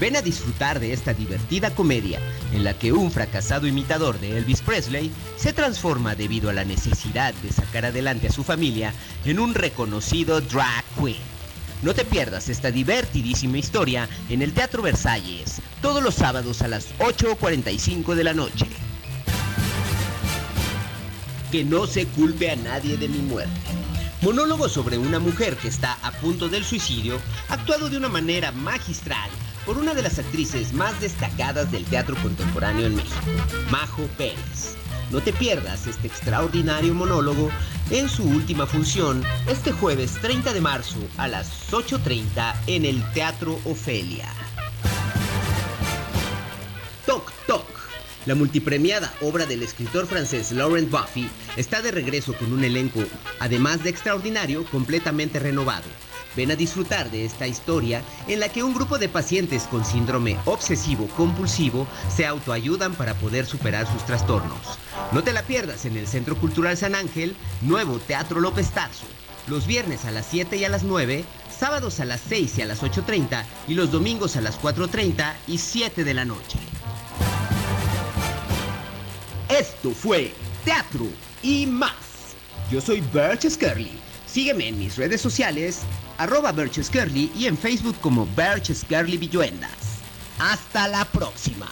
Ven a disfrutar de esta divertida comedia en la que un fracasado imitador de Elvis Presley se transforma debido a la necesidad de sacar adelante a su familia en un reconocido drag queen. No te pierdas esta divertidísima historia en el Teatro Versalles, todos los sábados a las 8.45 de la noche. Que no se culpe a nadie de mi muerte. Monólogo sobre una mujer que está a punto del suicidio, actuado de una manera magistral por una de las actrices más destacadas del teatro contemporáneo en México, Majo Pérez. No te pierdas este extraordinario monólogo en su última función este jueves 30 de marzo a las 8.30 en el Teatro Ofelia. Toc Toc. La multipremiada obra del escritor francés Laurent Buffy está de regreso con un elenco, además de extraordinario, completamente renovado. Ven a disfrutar de esta historia en la que un grupo de pacientes con síndrome obsesivo-compulsivo se autoayudan para poder superar sus trastornos. No te la pierdas en el Centro Cultural San Ángel, Nuevo Teatro López Tarso, los viernes a las 7 y a las 9, sábados a las 6 y a las 8.30 y los domingos a las 4.30 y 7 de la noche. Esto fue Teatro y más. Yo soy Bert Skerly. Sígueme en mis redes sociales, arroba Birch Skerly y en Facebook como Birch Skerly Villuendas. Hasta la próxima.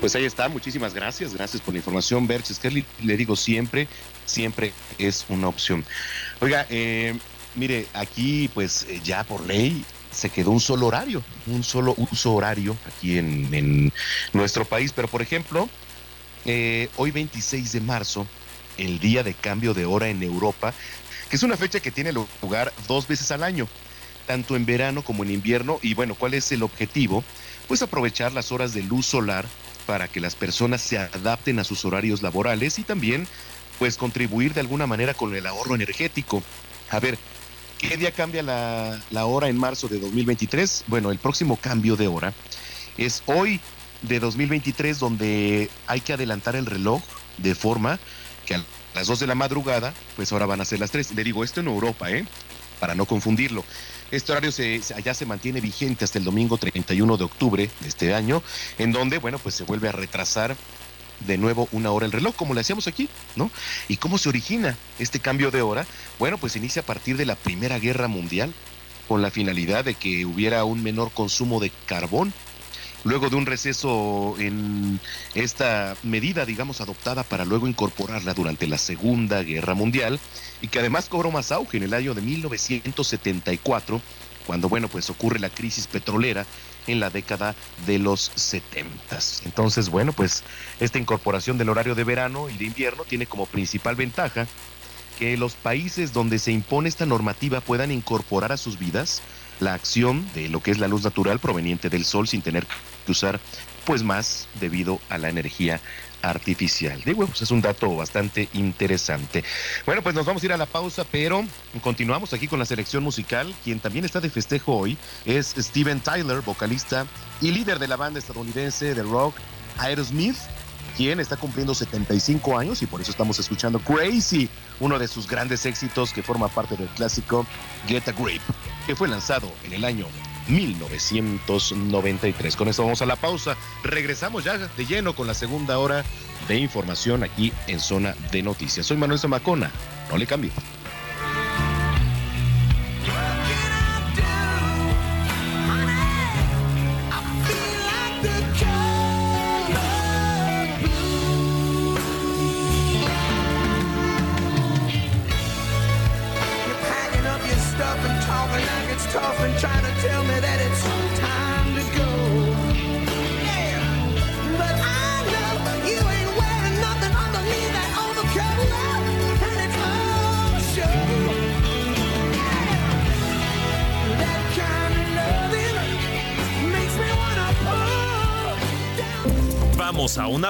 Pues ahí está, muchísimas gracias, gracias por la información, Berch Skerly. Le digo siempre, siempre es una opción. Oiga, eh, mire, aquí pues eh, ya por ley se quedó un solo horario, un solo uso horario aquí en, en nuestro país. Pero por ejemplo, eh, hoy 26 de marzo, el día de cambio de hora en Europa, que es una fecha que tiene lugar dos veces al año, tanto en verano como en invierno. Y bueno, ¿cuál es el objetivo? pues aprovechar las horas de luz solar para que las personas se adapten a sus horarios laborales y también pues contribuir de alguna manera con el ahorro energético. A ver, ¿qué día cambia la, la hora en marzo de 2023? Bueno, el próximo cambio de hora es hoy de 2023 donde hay que adelantar el reloj de forma que a las 2 de la madrugada, pues ahora van a ser las 3. Le digo esto en Europa, ¿eh? Para no confundirlo. Este horario se, allá se mantiene vigente hasta el domingo 31 de octubre de este año, en donde, bueno, pues se vuelve a retrasar de nuevo una hora el reloj, como le hacíamos aquí, ¿no? ¿Y cómo se origina este cambio de hora? Bueno, pues inicia a partir de la Primera Guerra Mundial, con la finalidad de que hubiera un menor consumo de carbón luego de un receso en esta medida, digamos, adoptada para luego incorporarla durante la Segunda Guerra Mundial y que además cobró más auge en el año de 1974, cuando, bueno, pues ocurre la crisis petrolera en la década de los 70. Entonces, bueno, pues esta incorporación del horario de verano y de invierno tiene como principal ventaja que los países donde se impone esta normativa puedan incorporar a sus vidas la acción de lo que es la luz natural proveniente del sol sin tener que usar pues más debido a la energía artificial. Digo, pues es un dato bastante interesante. Bueno, pues nos vamos a ir a la pausa, pero continuamos aquí con la selección musical. Quien también está de festejo hoy es Steven Tyler, vocalista y líder de la banda estadounidense de rock Aerosmith, quien está cumpliendo 75 años y por eso estamos escuchando Crazy, uno de sus grandes éxitos que forma parte del clásico Get a Grip, que fue lanzado en el año 1993. Con esto vamos a la pausa. Regresamos ya de lleno con la segunda hora de información aquí en Zona de Noticias. Soy Manuel Zamacona. No le cambie.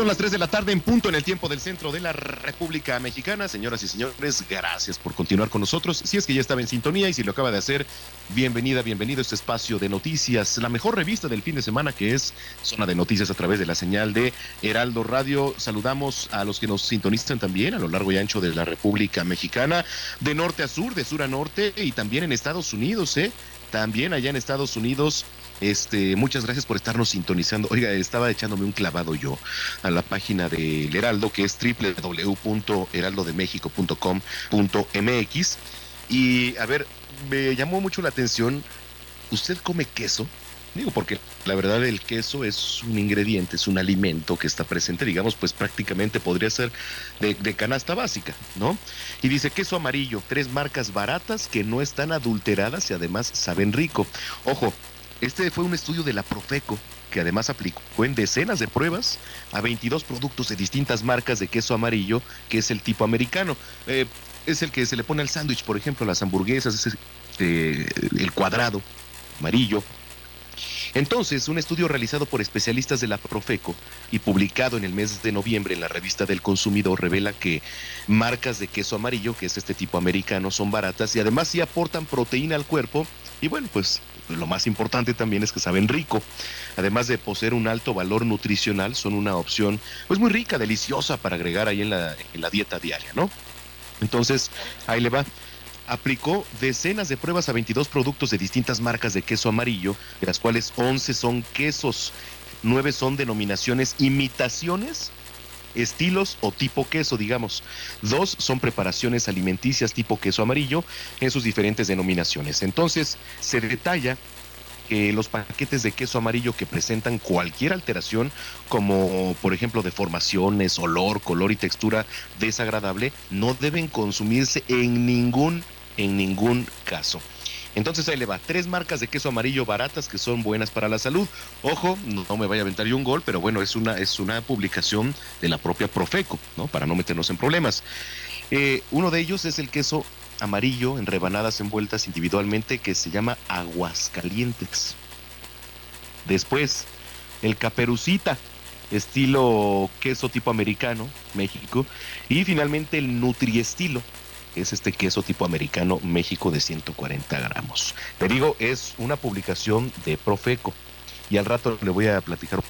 Son las 3 de la tarde en punto en el tiempo del centro de la República Mexicana. Señoras y señores, gracias por continuar con nosotros. Si es que ya estaba en sintonía y si lo acaba de hacer, bienvenida, bienvenido a este espacio de noticias, la mejor revista del fin de semana que es Zona de Noticias a través de la señal de Heraldo Radio. Saludamos a los que nos sintonizan también a lo largo y ancho de la República Mexicana, de norte a sur, de sur a norte y también en Estados Unidos, ¿eh? También allá en Estados Unidos este, muchas gracias por estarnos sintonizando. Oiga, estaba echándome un clavado yo a la página del Heraldo, que es www.heraldodemexico.com.mx. Y a ver, me llamó mucho la atención. ¿Usted come queso? Digo, porque la verdad el queso es un ingrediente, es un alimento que está presente, digamos, pues prácticamente podría ser de, de, canasta básica, ¿no? Y dice queso amarillo, tres marcas baratas que no están adulteradas y además saben rico. Ojo, este fue un estudio de la Profeco que además aplicó en decenas de pruebas a 22 productos de distintas marcas de queso amarillo, que es el tipo americano. Eh, es el que se le pone al sándwich, por ejemplo, las hamburguesas, es eh, el cuadrado amarillo. Entonces, un estudio realizado por especialistas de la Profeco y publicado en el mes de noviembre en la revista del consumidor revela que marcas de queso amarillo, que es este tipo americano, son baratas y además sí aportan proteína al cuerpo. Y bueno, pues lo más importante también es que saben rico. Además de poseer un alto valor nutricional, son una opción pues muy rica, deliciosa para agregar ahí en la, en la dieta diaria, ¿no? Entonces, ahí le va aplicó decenas de pruebas a 22 productos de distintas marcas de queso amarillo, de las cuales 11 son quesos, 9 son denominaciones imitaciones estilos o tipo queso, digamos. Dos son preparaciones alimenticias tipo queso amarillo en sus diferentes denominaciones. Entonces, se detalla que los paquetes de queso amarillo que presentan cualquier alteración, como por ejemplo deformaciones, olor, color y textura desagradable, no deben consumirse en ningún, en ningún caso. Entonces ahí le va, tres marcas de queso amarillo baratas que son buenas para la salud. Ojo, no, me vaya a aventar yo un gol, pero bueno, es una, es una publicación de la propia Profeco, ¿no? Para no meternos en problemas. Eh, uno de ellos es el queso amarillo en rebanadas envueltas individualmente que se llama Aguascalientes. Después, el caperucita, estilo queso tipo americano, México. Y finalmente el Nutriestilo, es este queso tipo americano, México de 140 gramos. Te digo, es una publicación de Profeco. Y al rato le voy a platicar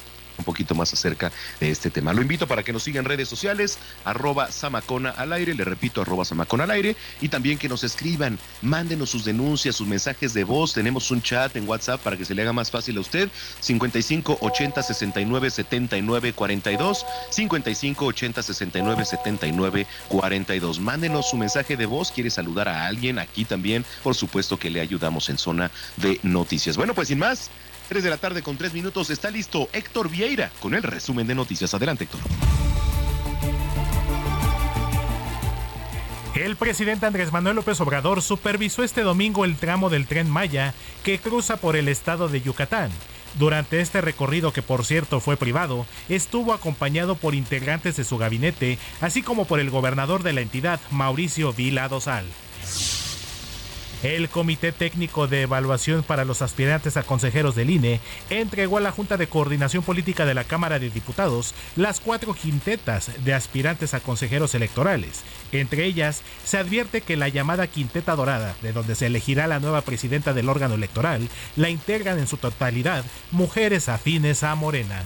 un poquito más acerca de este tema. Lo invito para que nos siga en redes sociales, arroba Samacona al aire, le repito, arroba Samacona al aire, y también que nos escriban, mándenos sus denuncias, sus mensajes de voz, tenemos un chat en WhatsApp para que se le haga más fácil a usted, 55 80 69 79 42, 55 80 69 79 42. Mándenos su mensaje de voz, quiere saludar a alguien aquí también, por supuesto que le ayudamos en zona de noticias. Bueno, pues sin más, 3 de la tarde con 3 minutos está listo Héctor Vieira con el resumen de noticias. Adelante, Héctor. El presidente Andrés Manuel López Obrador supervisó este domingo el tramo del tren Maya que cruza por el estado de Yucatán. Durante este recorrido, que por cierto fue privado, estuvo acompañado por integrantes de su gabinete, así como por el gobernador de la entidad, Mauricio Vila Dosal. El Comité Técnico de Evaluación para los Aspirantes a Consejeros del INE entregó a la Junta de Coordinación Política de la Cámara de Diputados las cuatro quintetas de aspirantes a consejeros electorales. Entre ellas, se advierte que la llamada Quinteta Dorada, de donde se elegirá la nueva presidenta del órgano electoral, la integran en su totalidad mujeres afines a Morena.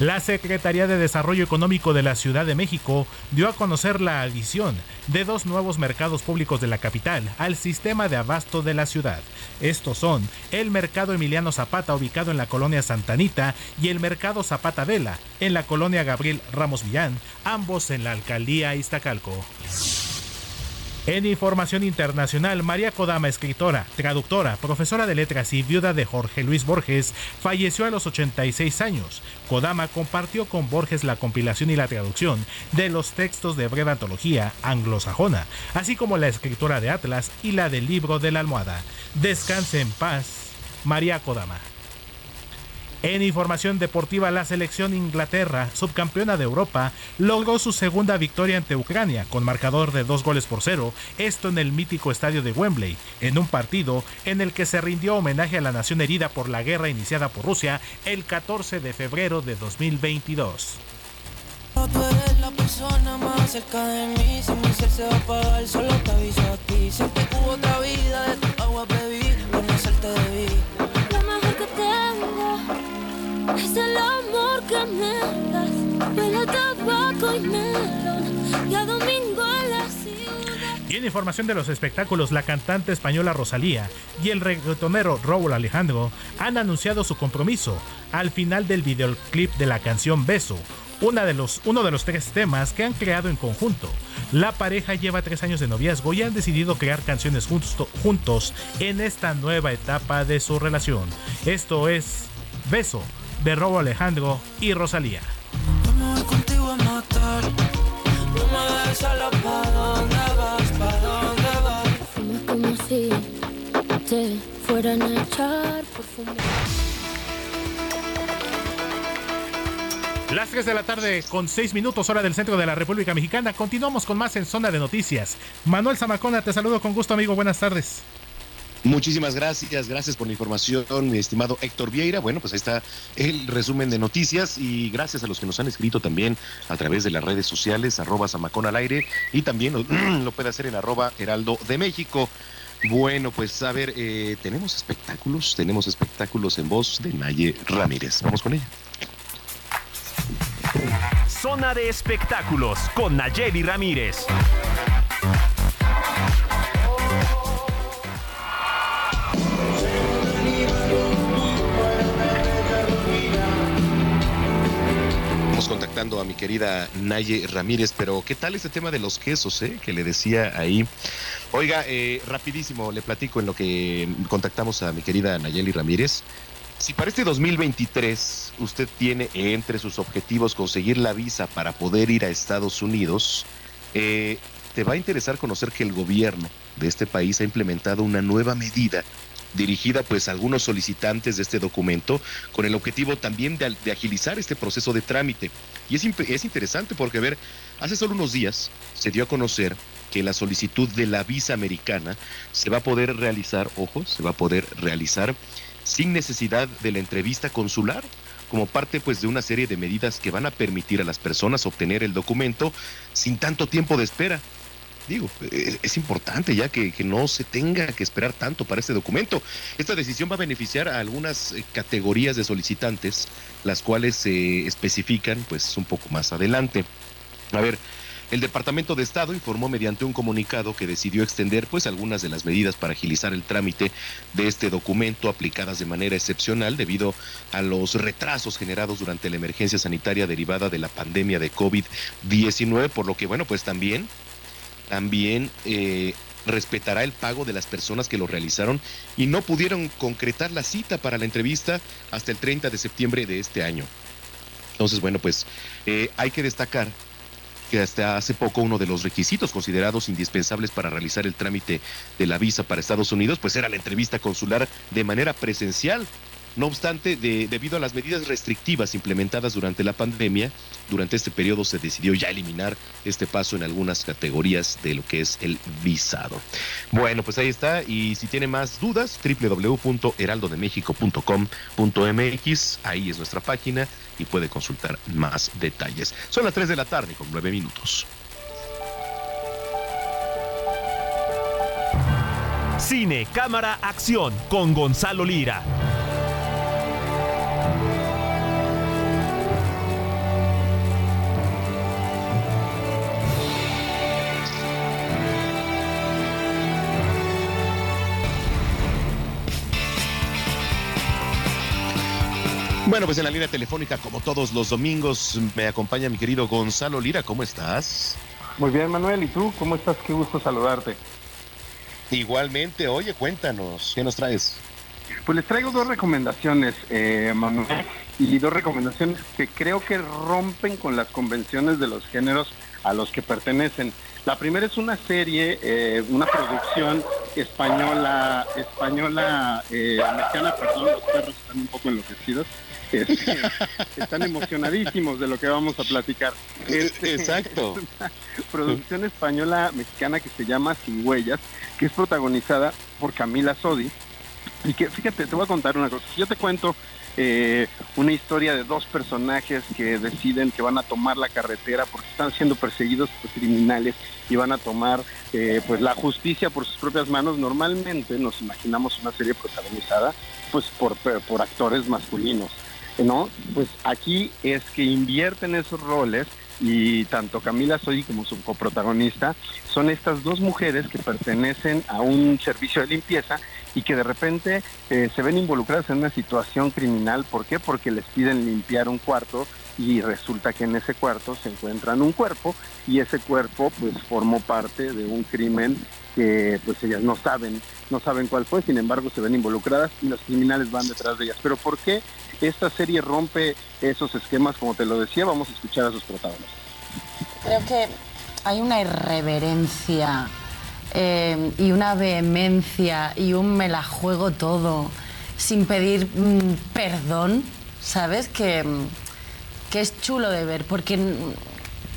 La Secretaría de Desarrollo Económico de la Ciudad de México dio a conocer la adición de dos nuevos mercados públicos de la capital al sistema de abasto de la ciudad. Estos son el Mercado Emiliano Zapata ubicado en la colonia Santanita y el Mercado Zapata Vela en la colonia Gabriel Ramos Villán, ambos en la alcaldía Iztacalco. En información internacional, María Kodama, escritora, traductora, profesora de letras y viuda de Jorge Luis Borges, falleció a los 86 años. Kodama compartió con Borges la compilación y la traducción de los textos de breve antología anglosajona, así como la escritura de Atlas y la del libro de la almohada. Descanse en paz, María Kodama. En información deportiva, la selección Inglaterra, subcampeona de Europa, logró su segunda victoria ante Ucrania con marcador de dos goles por cero, esto en el mítico estadio de Wembley, en un partido en el que se rindió homenaje a la nación herida por la guerra iniciada por Rusia el 14 de febrero de 2022. la persona más cerca de mí, si mi ser se va a apagar, solo te aviso a ti. Siempre hubo otra vida, de tu agua bebí, conocerte debí. Es el amor que me das. Huele tabaco y melón, y a domingo en la ciudad. Y en información de los espectáculos, la cantante española Rosalía y el reggaetonero Raúl Alejandro han anunciado su compromiso al final del videoclip de la canción Beso, una de los, uno de los tres temas que han creado en conjunto. La pareja lleva tres años de noviazgo y han decidido crear canciones juntos en esta nueva etapa de su relación. Esto es Beso de Robo Alejandro y Rosalía. Me voy contigo a matar. No me dejes sola, ¿pa' dónde vas? ¿Pa' dónde vas? Fumas como si te fueran a echar perfume. Las 3 de la tarde con 6 minutos hora del centro de la República Mexicana. Continuamos con más en Zona de Noticias. Manuel Zamacona, te saludo con gusto amigo. Buenas tardes. Muchísimas gracias, gracias por la información, mi estimado Héctor Vieira. Bueno, pues ahí está el resumen de noticias y gracias a los que nos han escrito también a través de las redes sociales, arroba Zamacón al aire y también lo, lo puede hacer en arroba Heraldo de México. Bueno, pues a ver, eh, tenemos espectáculos, tenemos espectáculos en voz de Naye Ramírez. Vamos con ella. Zona de espectáculos con Nayeli Ramírez. Contactando a mi querida Naye Ramírez, pero ¿qué tal este tema de los quesos, eh? Que le decía ahí. Oiga, eh, rapidísimo, le platico en lo que contactamos a mi querida Nayeli Ramírez. Si para este 2023 usted tiene entre sus objetivos conseguir la visa para poder ir a Estados Unidos, eh, te va a interesar conocer que el gobierno de este país ha implementado una nueva medida dirigida pues a algunos solicitantes de este documento con el objetivo también de, agilizar este proceso de trámite. Y es, es interesante porque, a ver, hace solo unos días se dio a conocer que la solicitud de la visa americana se va a poder realizar, ojo, se va a poder realizar sin necesidad de la entrevista consular como parte pues de una serie de medidas que van a permitir a las personas obtener el documento sin tanto tiempo de espera digo, es, importante ya que, no se tenga que esperar tanto para este documento. Esta decisión va a beneficiar a algunas eh, categorías de solicitantes, las cuales se especifican pues un poco más adelante. A ver, el Departamento de Estado informó mediante un comunicado que decidió extender pues algunas de las medidas para agilizar el trámite de este documento aplicadas de manera excepcional debido a los retrasos generados durante la emergencia sanitaria derivada de la pandemia de COVID-19, por lo que bueno, pues también también eh, respetará el pago de las personas que lo realizaron y no pudieron concretar la cita para la entrevista hasta el 30 de septiembre de este año. Entonces, bueno, pues eh, hay que destacar que hasta hace poco uno de los requisitos considerados indispensables para realizar el trámite de la visa para Estados Unidos, pues era la entrevista consular de manera presencial no obstante, debido a las medidas restrictivas implementadas durante la pandemia, durante este periodo se decidió ya eliminar este paso en algunas categorías de lo que es el visado. Bueno, pues ahí está. Y si tiene más dudas, www.heraldodemexico.com.mx, ahí es nuestra página y puede consultar más detalles. Son las 3 de la tarde con 9 minutos. Cine, cámara, acción con Gonzalo Lira. Bueno, pues en la línea telefónica, como todos los domingos, me acompaña mi querido Gonzalo Lira. ¿Cómo estás? Muy bien, Manuel. ¿Y tú? ¿Cómo estás? Qué gusto saludarte. Igualmente. Oye, cuéntanos, ¿qué nos traes? Pues les traigo dos recomendaciones, eh, Manuel, y dos recomendaciones que creo que rompen con las convenciones de los géneros a los que pertenecen. La primera es una serie, eh, una producción española, española, eh, americana, perdón, los perros están un poco enloquecidos. Este, están emocionadísimos de lo que vamos a platicar. Este, Exacto. producción española mexicana que se llama Sin Huellas, que es protagonizada por Camila Sodi. Y que, fíjate, te voy a contar una cosa. Si yo te cuento eh, una historia de dos personajes que deciden que van a tomar la carretera porque están siendo perseguidos por criminales y van a tomar eh, pues la justicia por sus propias manos. Normalmente nos imaginamos una serie protagonizada pues por, por actores masculinos, ¿no? Pues aquí es que invierten esos roles y tanto Camila Soy como su coprotagonista son estas dos mujeres que pertenecen a un servicio de limpieza y que de repente eh, se ven involucradas en una situación criminal. ¿Por qué? Porque les piden limpiar un cuarto y resulta que en ese cuarto se encuentran un cuerpo y ese cuerpo pues formó parte de un crimen que pues ellas no saben, no saben cuál fue, sin embargo se ven involucradas y los criminales van detrás de ellas. Pero ¿por qué esta serie rompe esos esquemas? Como te lo decía, vamos a escuchar a sus protagonistas. Creo que hay una irreverencia eh, y una vehemencia y un me la juego todo sin pedir mm, perdón, ¿sabes? Que, que es chulo de ver, porque,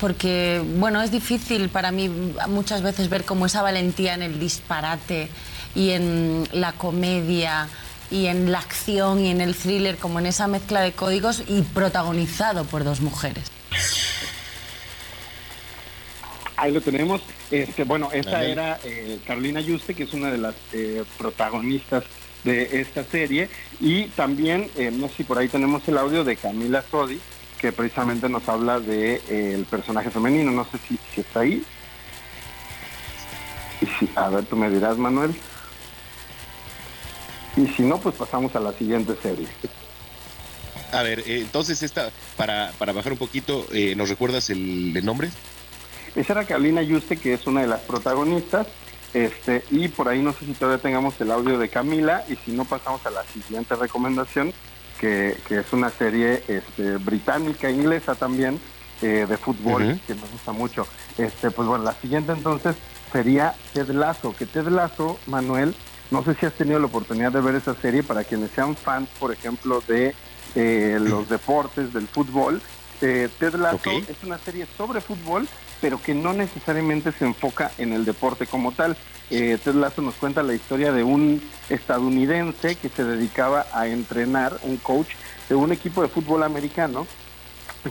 porque, bueno, es difícil para mí muchas veces ver como esa valentía en el disparate y en la comedia y en la acción y en el thriller, como en esa mezcla de códigos y protagonizado por dos mujeres. Ahí lo tenemos. Este, bueno, esta era eh, Carolina Yuste, que es una de las eh, protagonistas de esta serie. Y también, eh, no sé si por ahí tenemos el audio de Camila Sodi, que precisamente nos habla del de, el personaje femenino. No sé si, si está ahí. Y si, a ver, tú me dirás, Manuel. Y si no, pues pasamos a la siguiente serie. A ver, eh, entonces esta, para, para bajar un poquito, eh, ¿nos recuerdas el, el nombre? Esa era Carolina Yuste, que es una de las protagonistas. Este, y por ahí no sé si todavía tengamos el audio de Camila, y si no pasamos a la siguiente recomendación, que, que es una serie este, británica, inglesa también, eh, de fútbol, que me gusta mucho. Este, pues bueno, la siguiente entonces sería Ted Lasso, que Ted Lasso, Manuel, no sé si has tenido la oportunidad de ver esa serie para quienes sean fans, por ejemplo, de eh, los deportes, del fútbol. Eh, Ted Lasso es una serie sobre fútbol, pero que no necesariamente se enfoca en el deporte como tal. Eh, Ted Lasso nos cuenta la historia de un estadounidense que se dedicaba a entrenar, un coach de un equipo de fútbol americano,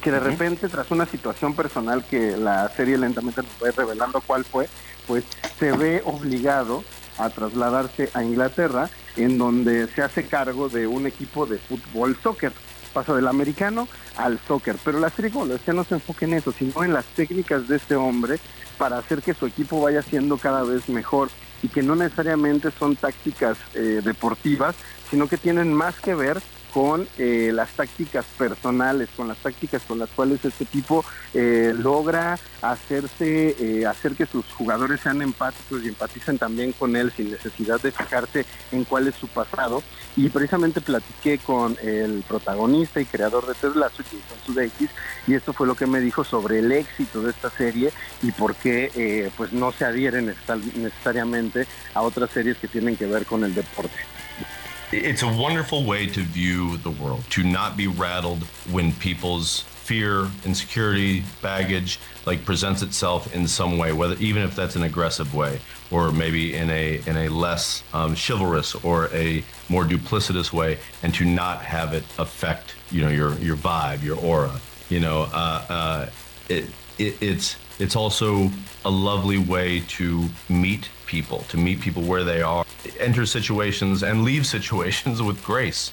que de repente, tras una situación personal que la serie lentamente nos va revelando cuál fue, pues se ve obligado a trasladarse a Inglaterra, en donde se hace cargo de un equipo de fútbol soccer. Pasa del americano al soccer. Pero la serie, como decía, no se enfoca en eso, sino en las técnicas de este hombre para hacer que su equipo vaya siendo cada vez mejor y que no necesariamente son tácticas eh, deportivas, sino que tienen más que ver con eh, las tácticas personales, con las tácticas con las cuales este tipo eh, logra hacerse, eh, hacer que sus jugadores sean empáticos y empaticen también con él sin necesidad de fijarse en cuál es su pasado. Y precisamente platiqué con el protagonista y creador de Ted Lasso, Jason Sudeikis, y esto fue lo que me dijo sobre el éxito de esta serie y por qué eh, pues no se adhieren necesar- necesariamente a otras series que tienen que ver con el deporte. It's a wonderful way to view the world, to not be rattled when people's fear, insecurity, baggage like presents itself in some way, whether even if that's an aggressive way or maybe in a in a less um, chivalrous or a more duplicitous way, and to not have it affect you know your your vibe, your aura. You know, uh, uh, it, it, it's it's also a lovely way to meet people, to meet people where they are, enter situations and leave situations with grace.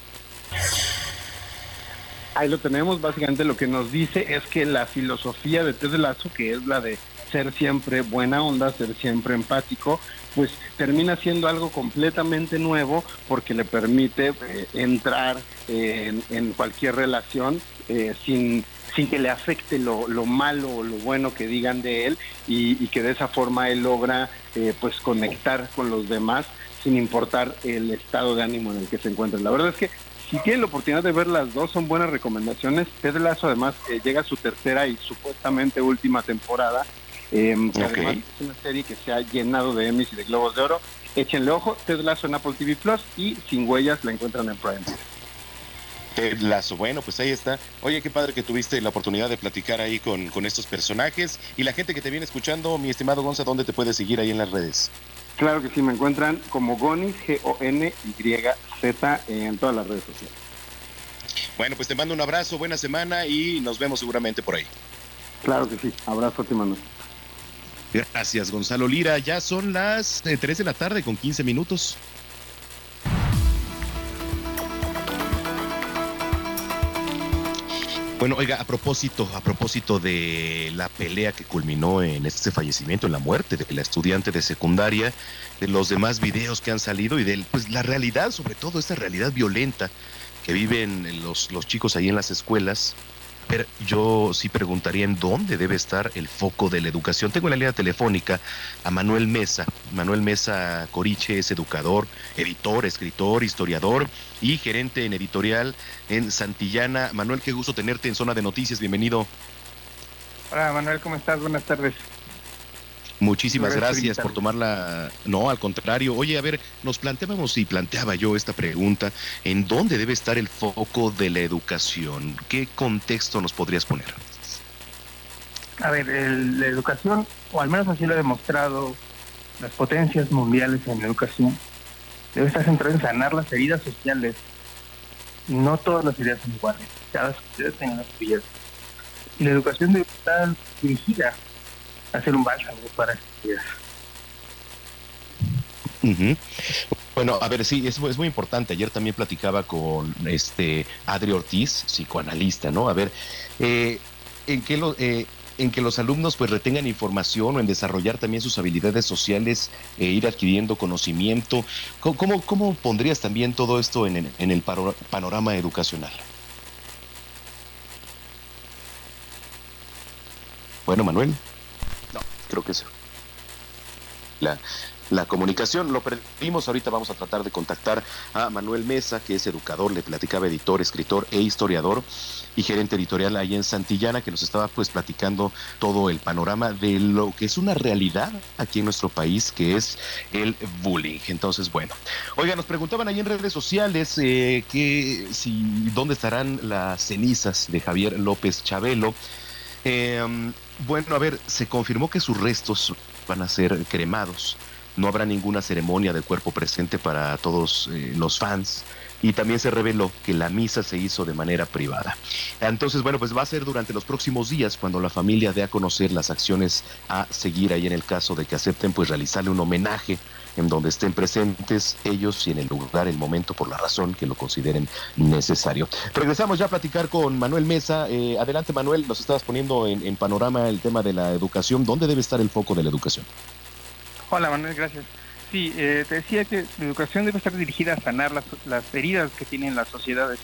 Ahí lo tenemos, básicamente lo que nos dice es que la filosofía de Ted Lasso, que es la de ser siempre buena onda, ser siempre empático, pues termina siendo algo completamente nuevo porque le permite eh, entrar eh, en, en cualquier relación eh, sin, sin que le afecte lo, lo malo o lo bueno que digan de él y, y que de esa forma él logra eh, pues conectar con los demás sin importar el estado de ánimo en el que se encuentren. La verdad es que si tienen la oportunidad de ver las dos, son buenas recomendaciones. Ted Lasso además eh, llega a su tercera y supuestamente última temporada. eh. Además es una serie que se ha llenado de Emmys y de Globos de Oro. Échenle ojo, Ted Lasso en Apple TV Plus y Sin Huellas la encuentran en Prime. Ted bueno, pues ahí está. Oye, qué padre que tuviste la oportunidad de platicar ahí con, con estos personajes. Y la gente que te viene escuchando, mi estimado Gonza, ¿dónde te puedes seguir ahí en las redes? Claro que sí, me encuentran como Gonis, G-O-N-Y-Z en todas las redes sociales. Bueno, pues te mando un abrazo, buena semana y nos vemos seguramente por ahí. Claro que sí, abrazo, te mando. Gracias, Gonzalo Lira. Ya son las eh, 3 de la tarde con 15 minutos. Bueno, oiga, a propósito, a propósito de la pelea que culminó en este fallecimiento, en la muerte de la estudiante de secundaria, de los demás videos que han salido y de pues, la realidad, sobre todo esta realidad violenta que viven los, los chicos ahí en las escuelas. Yo sí preguntaría en dónde debe estar el foco de la educación. Tengo en la línea telefónica a Manuel Mesa. Manuel Mesa Coriche es educador, editor, escritor, historiador y gerente en editorial en Santillana. Manuel, qué gusto tenerte en Zona de Noticias. Bienvenido. Hola Manuel, ¿cómo estás? Buenas tardes. Muchísimas Gracias por tomar la... No, al contrario. Oye, a ver, nos planteábamos y planteaba yo esta pregunta. ¿En dónde debe estar el foco de la educación? ¿Qué contexto nos podrías poner? A ver, el- la educación, o al menos así lo ha demostrado las potencias mundiales en la educación, debe estar centrada en sanar las heridas sociales. No todas las heridas son iguales, cada sociedad tiene las suyas. Y la educación debe estar dirigida hacer un bálsamo para ellas. Uh -huh. Bueno, a ver, sí, es, es muy importante. Ayer también platicaba con este Adri Ortiz, psicoanalista, ¿no? A ver, eh, ¿en qué lo, eh, en que los alumnos pues retengan información o en desarrollar también sus habilidades sociales, e ir adquiriendo conocimiento. ¿Cómo, cómo pondrías también todo esto en, en el panorama educacional? Bueno, Manuel. Creo que sí. La, la comunicación. Lo perdimos, ahorita vamos a tratar de contactar a Manuel Mesa, que es educador, le platicaba editor, escritor e historiador y gerente editorial ahí en Santillana, que nos estaba pues platicando todo el panorama de lo que es una realidad aquí en nuestro país, que es el bullying. Entonces, bueno, oiga, nos preguntaban ahí en redes sociales eh, que si dónde estarán las cenizas de Javier López Chabelo. Eh, bueno, a ver, se confirmó que sus restos van a ser cremados. No habrá ninguna ceremonia del cuerpo presente para todos eh, los fans y también se reveló que la misa se hizo de manera privada. Entonces, bueno, pues va a ser durante los próximos días cuando la familia dé a conocer las acciones a seguir ahí en el caso de que acepten pues realizarle un homenaje en donde estén presentes ellos y en el lugar, el momento, por la razón que lo consideren necesario. Regresamos ya a platicar con Manuel Mesa. Eh, adelante Manuel, nos estabas poniendo en, en panorama el tema de la educación. ¿Dónde debe estar el foco de la educación? Hola Manuel, gracias. Sí, eh, te decía que la educación debe estar dirigida a sanar las, las heridas que tienen las sociedades,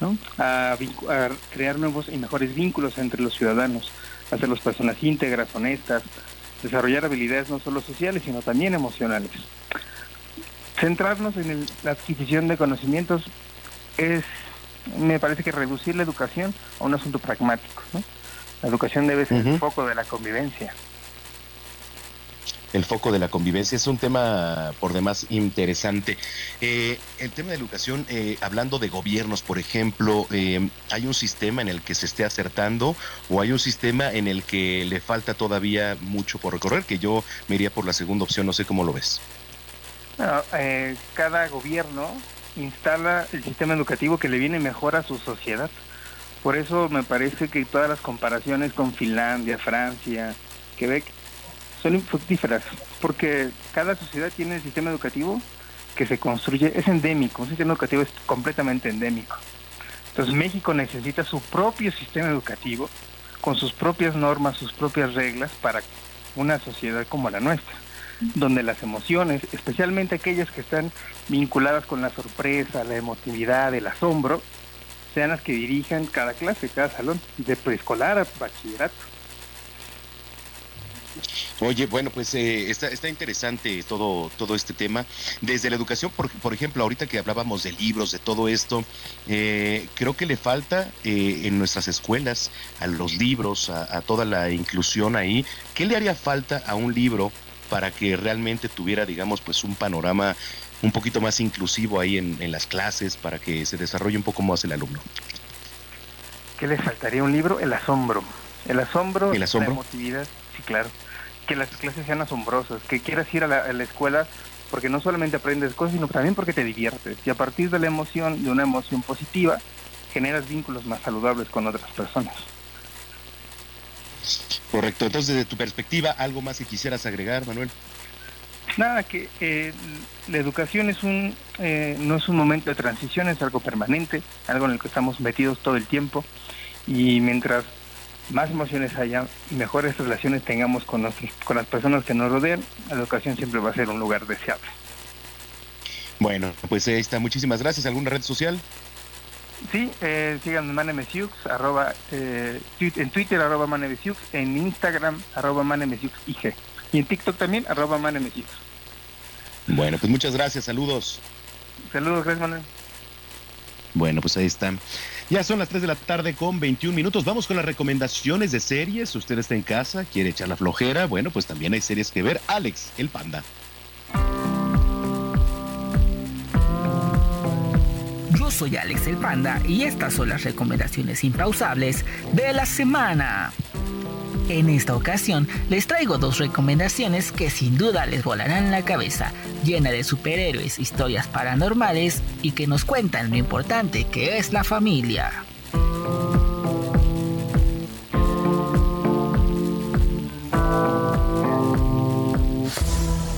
¿no? A, a, crear nuevos y mejores vínculos entre los ciudadanos, hacerlos personas íntegras, honestas, desarrollar habilidades no solo sociales, sino también emocionales. Centrarnos en el, la adquisición de conocimientos es, me parece que reducir la educación a un asunto pragmático. ¿no? La educación debe ser uh -huh. el foco de la convivencia el foco de la convivencia. Es un tema por demás interesante. Eh, el tema de educación, eh, hablando de gobiernos, por ejemplo, eh, ¿hay un sistema en el que se esté acertando o hay un sistema en el que le falta todavía mucho por recorrer? Que yo me iría por la segunda opción, no sé cómo lo ves. Bueno, cada gobierno instala el sistema educativo que le viene mejor a su sociedad. Por eso me parece que todas las comparaciones con Finlandia, Francia, Quebec, son fructíferas, porque cada sociedad tiene un sistema educativo que se construye, es endémico, un sistema educativo es completamente endémico. Entonces México necesita su propio sistema educativo, con sus propias normas, sus propias reglas para una sociedad como la nuestra, donde las emociones, especialmente aquellas que están vinculadas con la sorpresa, la emotividad, el asombro, sean las que dirijan cada clase, cada salón, de preescolar a bachillerato. Oye, bueno, pues eh, está, está interesante todo, todo este tema. Desde la educación, por, por ejemplo, ahorita que hablábamos de libros, de todo esto, eh, creo que le falta eh, en nuestras escuelas a los libros, a, a, toda la inclusión ahí. ¿Qué le haría falta a un libro para que realmente tuviera, digamos, pues un panorama un poquito más inclusivo ahí en, en las clases, para que se desarrolle un poco más el alumno? ¿Qué le faltaría a un libro? El asombro. El asombro, ¿El asombro? la emotividad, sí, claro que las clases sean asombrosas, que quieras ir a la, a la, escuela porque no solamente aprendes cosas, sino también porque te diviertes. Y a partir de la emoción, de una emoción positiva, generas vínculos más saludables con otras personas. Correcto. Entonces, desde tu perspectiva, ¿algo más que quisieras agregar, Manuel? Nada, que eh, la educación es un, eh, no es un momento de transición, es algo permanente, algo en el que estamos metidos todo el tiempo. Y mientras más emociones haya y mejores relaciones tengamos con, nuestros, con las personas que nos rodean, la educación siempre va a ser un lugar deseable. Bueno, pues ahí está. Muchísimas gracias. ¿Alguna red social? Sí, eh, síganme manemesiux, arroba, eh, en Twitter arroba manemesiux, en Instagram arroba manemesiux IG y en TikTok también arroba manemesiux. Bueno, pues muchas gracias. Saludos. Saludos, gracias Manuel. Bueno, pues ahí están. Ya son las 3 de la tarde con 21 minutos. Vamos con las recomendaciones de series. Usted está en casa, quiere echar la flojera. Bueno, pues también hay series que ver. Alex, el panda. Yo soy Alex el Panda y estas son las recomendaciones impausables de la semana. En esta ocasión les traigo dos recomendaciones que sin duda les volarán la cabeza, llena de superhéroes, historias paranormales y que nos cuentan lo importante que es la familia.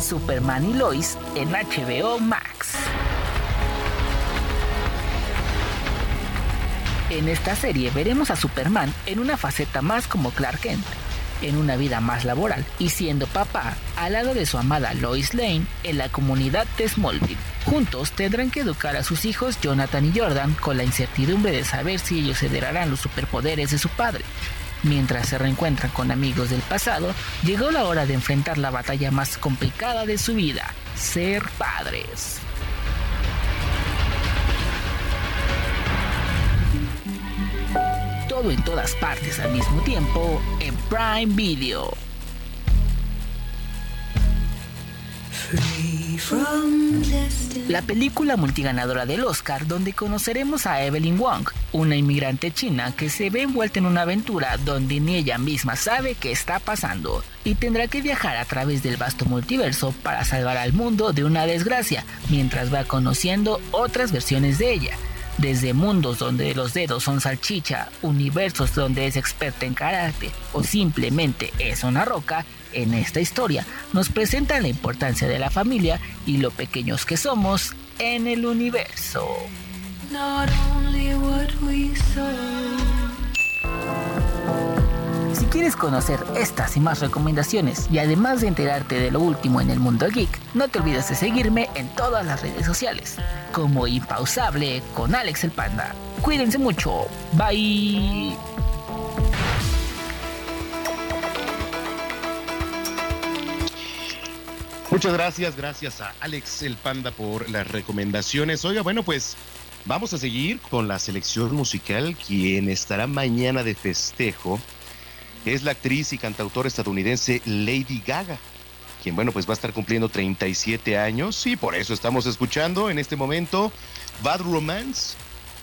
Superman y Lois en HBO Max. En esta serie veremos a Superman en una faceta más como Clark Kent, en una vida más laboral y siendo papá al lado de su amada Lois Lane en la comunidad de Smallville. Juntos tendrán que educar a sus hijos Jonathan y Jordan con la incertidumbre de saber si ellos heredarán los superpoderes de su padre. Mientras se reencuentran con amigos del pasado, llegó la hora de enfrentar la batalla más complicada de su vida, ser padres. Todo en todas partes al mismo tiempo en Prime Video. La película multiganadora del Oscar donde conoceremos a Evelyn Wong, una inmigrante china que se ve envuelta en una aventura donde ni ella misma sabe qué está pasando y tendrá que viajar a través del vasto multiverso para salvar al mundo de una desgracia mientras va conociendo otras versiones de ella. Desde mundos donde los dedos son salchicha, universos donde es experta en karate o simplemente es una roca, en esta historia nos presentan la importancia de la familia y lo pequeños que somos en el universo. Si quieres conocer estas y más recomendaciones y además de enterarte de lo último en el mundo geek, no te olvides de seguirme en todas las redes sociales, como Impausable con Alex el Panda. Cuídense mucho, bye. Muchas gracias, gracias a Alex el Panda por las recomendaciones. Oiga, bueno, pues vamos a seguir con la selección musical. Quien estará mañana de festejo es la actriz y cantautora estadounidense Lady Gaga, quien, bueno, pues va a estar cumpliendo 37 años y por eso estamos escuchando en este momento Bad Romance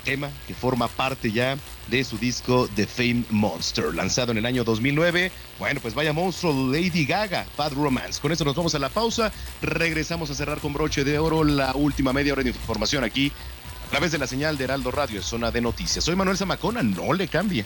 tema que forma parte ya de su disco The Fame Monster, lanzado en el año 2009. Bueno, pues vaya monstruo Lady Gaga, Bad Romance. Con eso nos vamos a la pausa. Regresamos a cerrar con broche de oro la última media hora de información aquí a través de la señal de Heraldo Radio, zona de noticias. Soy Manuel Zamacona, no le cambie.